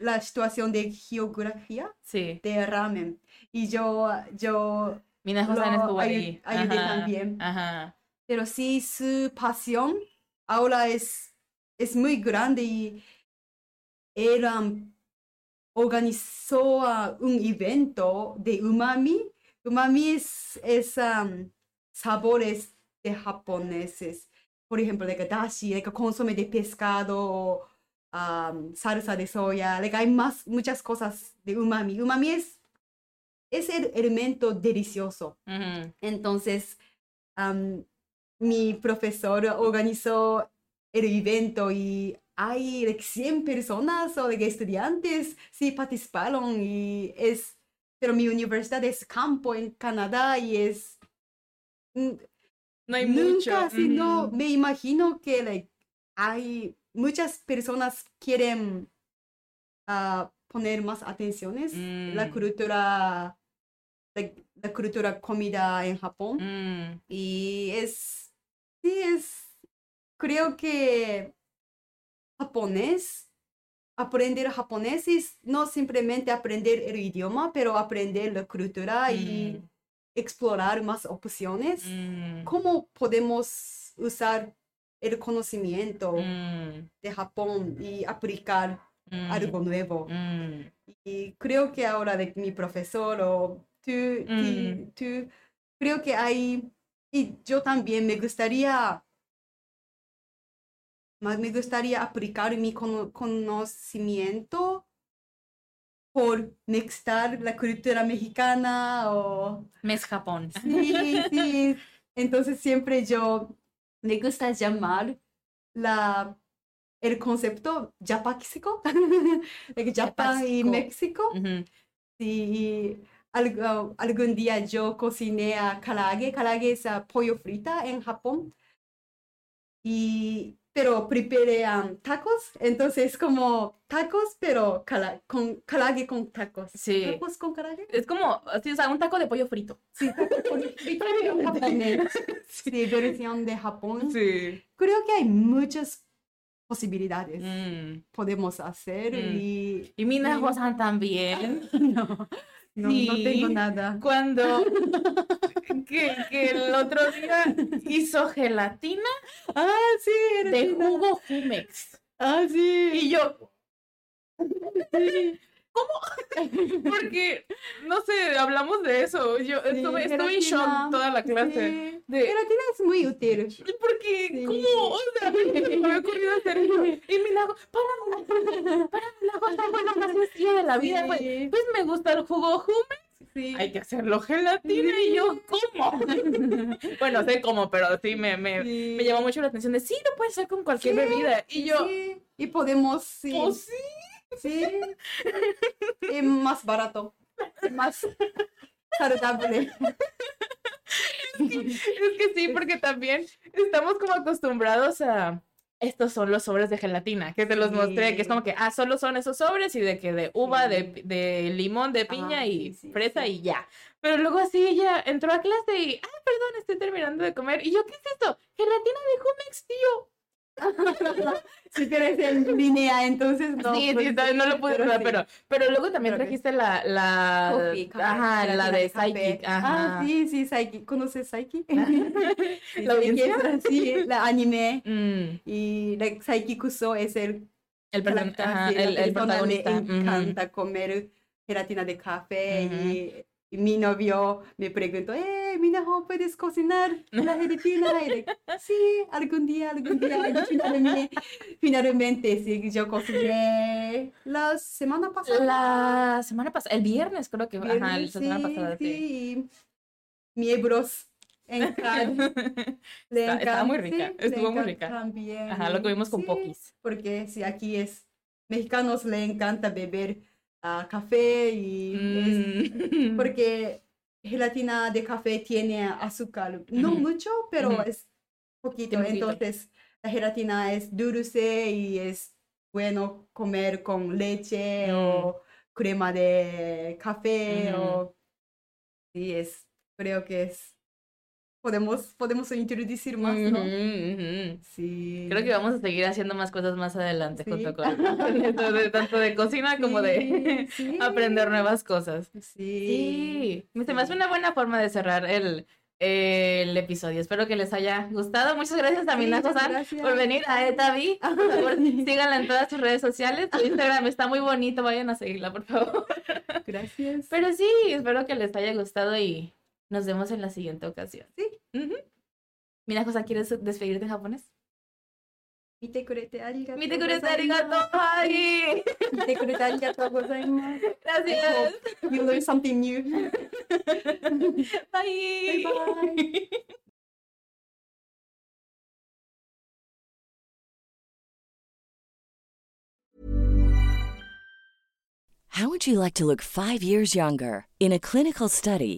la situación de geografía Sí. de ramen. Y yo, yo, Mina José estuvo ahí. ayudé Ajá, también. Ajá. Pero sí su pasión ahora es, es muy grande y él um, organizó uh, un evento de umami. Umami es, es um, sabores de japoneses. Por ejemplo, like dashi, like consomé de pescado, um, salsa de soya, like hay más, muchas cosas de umami. Umami es es el elemento delicioso. Entonces, am, mi profesor organizó el evento y hay like, 100 personas o like, estudiantes sí participaron y es, pero mi universidad es campo en Canadá y es, mm, No hay nunca, mucho. sí, no, ujú. me imagino que like, hay muchas personas quieren ah, poner más atenciones la Mm. cultura, like, la cultura comida en Japón. Mm, Y es, sí, es, creo que japonés, aprender japonés es no simplemente aprender el idioma, pero aprender la cultura y Mm. explorar más opciones. mm, ¿Cómo podemos usar el conocimiento mm, de Japón y aplicar mm, algo nuevo? Y creo que ahora de mi profesor o tú, Mm. tú, creo que hay, y yo también me gustaría, más me gustaría aplicar mi cono- conocimiento por mezclar la cultura mexicana o Mes Japón. Sí, sí. Entonces siempre yo me gusta llamar la, el concepto japáxico, like Japán y. México. Sí, algo- algún día yo cociné a karaage. Karaage es ah, pollo frita en Japón. Y, pero preparé um, tacos. Entonces como tacos, pero kara- con karaage con tacos. Sí. ¿Tacos con karaage? Es como, sí, o sea, un taco de pollo frito. Sí, pollo frito en japonés. Sí, versión de Japón. Sí. Creo que hay muchas posibilidades Mm. podemos hacer Mm. y Y Mina Sí. Josan también. no, no, no tengo nada. Cuando que, que el otro día hizo gelatina Ah, sí, de jugo Jumex. Ah, sí. Y yo, ¿cómo? Porque, no sé, hablamos de eso. Yo Sí, estuve, estuve en shock toda la clase. Sí. De, Gelatina es muy útil. porque, Sí. ¿cómo? O sea, me había ocurrido hacer eso. Y mi lago, para, para, la cosa más sencilla de la vida. Pues, pues me gusta el jugo Jumex. Sí. hay que hacerlo gelatina y yo, ¿cómo? bueno, sé cómo, pero sí me, me, Sí. me llamó mucho la atención de sí, lo puedes hacer con cualquier bebida. Y yo, Y podemos, sí. pues sí. Sí. Y más barato. Más saludable. Es que sí, porque también estamos como acostumbrados a estos son los sobres de gelatina, que te los mostré, que es como que, ah, solo son esos sobres y de que de uva, de, Sí. de limón, de piña Ah, y sí, fresa y ya. Pero luego así ella entró a clase y, ah, perdón, estoy terminando de comer. Y yo, ¿qué es esto? Gelatina de Jumex, tío. Si quieres en línea, entonces no. sí, pues sí, todavía no lo pude pero sí. pero, pero luego también que- trajiste la, la, Coffee, café, ajá, la gelatina de. Psychic, Ah, sí, sí, Psyche. ¿Conoces Psyche? Sí, ¿La Psyche audiencia? Sí, la anime. Mm, Y like, Psyche Kuso es el, el, person- ajá, la el, el persona protagonista. Le encanta comer gelatina de café Ujú. y, y mi novio me preguntó, eh, Minaho, ¿puedes cocinar la gelatina? Y like, sí, algún día, algún día. Y finalmente, finalmente, sí, yo cociné la semana pasada. La semana pasada, el viernes creo que, ajá, la Viernes, semana sí, pasada, sí. Miembros en Cali. Le Está- estaba muy encanta, rica, sí, estuvo muy encanta rica. También. Ajá, lo comimos con sí, pokis. Porque sí, aquí es, mexicanos le encanta beber café y es- Mm. porque gelatina de café tiene azúcar, no mucho, pero es poquito. Entonces, la gelatina es dulce y es bueno comer con leche Mm. o crema de café Ujú. o sí es, creo que es podemos podemos introducir más, ¿no? Sí. Creo que vamos a seguir haciendo más cosas más adelante Sí. junto con de- tanto de cocina como de Sí, aprender nuevas cosas. Sí. Sí, se me hace una buena forma de cerrar el, el episodio. Espero que les haya gustado. Muchas gracias también a gracias. por venir a Etavi. Por favor, síganla en todas sus redes sociales. Su Instagram está muy bonito, vayan a seguirla, por favor. Gracias. Pero sí, espero que les haya gustado y nos vemos en la siguiente ocasión. Sí. Uh -huh. Mira, Cosa, ¿quieres despedirte en japonés? Mite kurete arigato. Mite kurete arigato. Ay. Mite kurete arigato gozaimasu. Gracias. You learn something new. Bye. Bye bye. How would you like to look 5 years younger? In a clinical study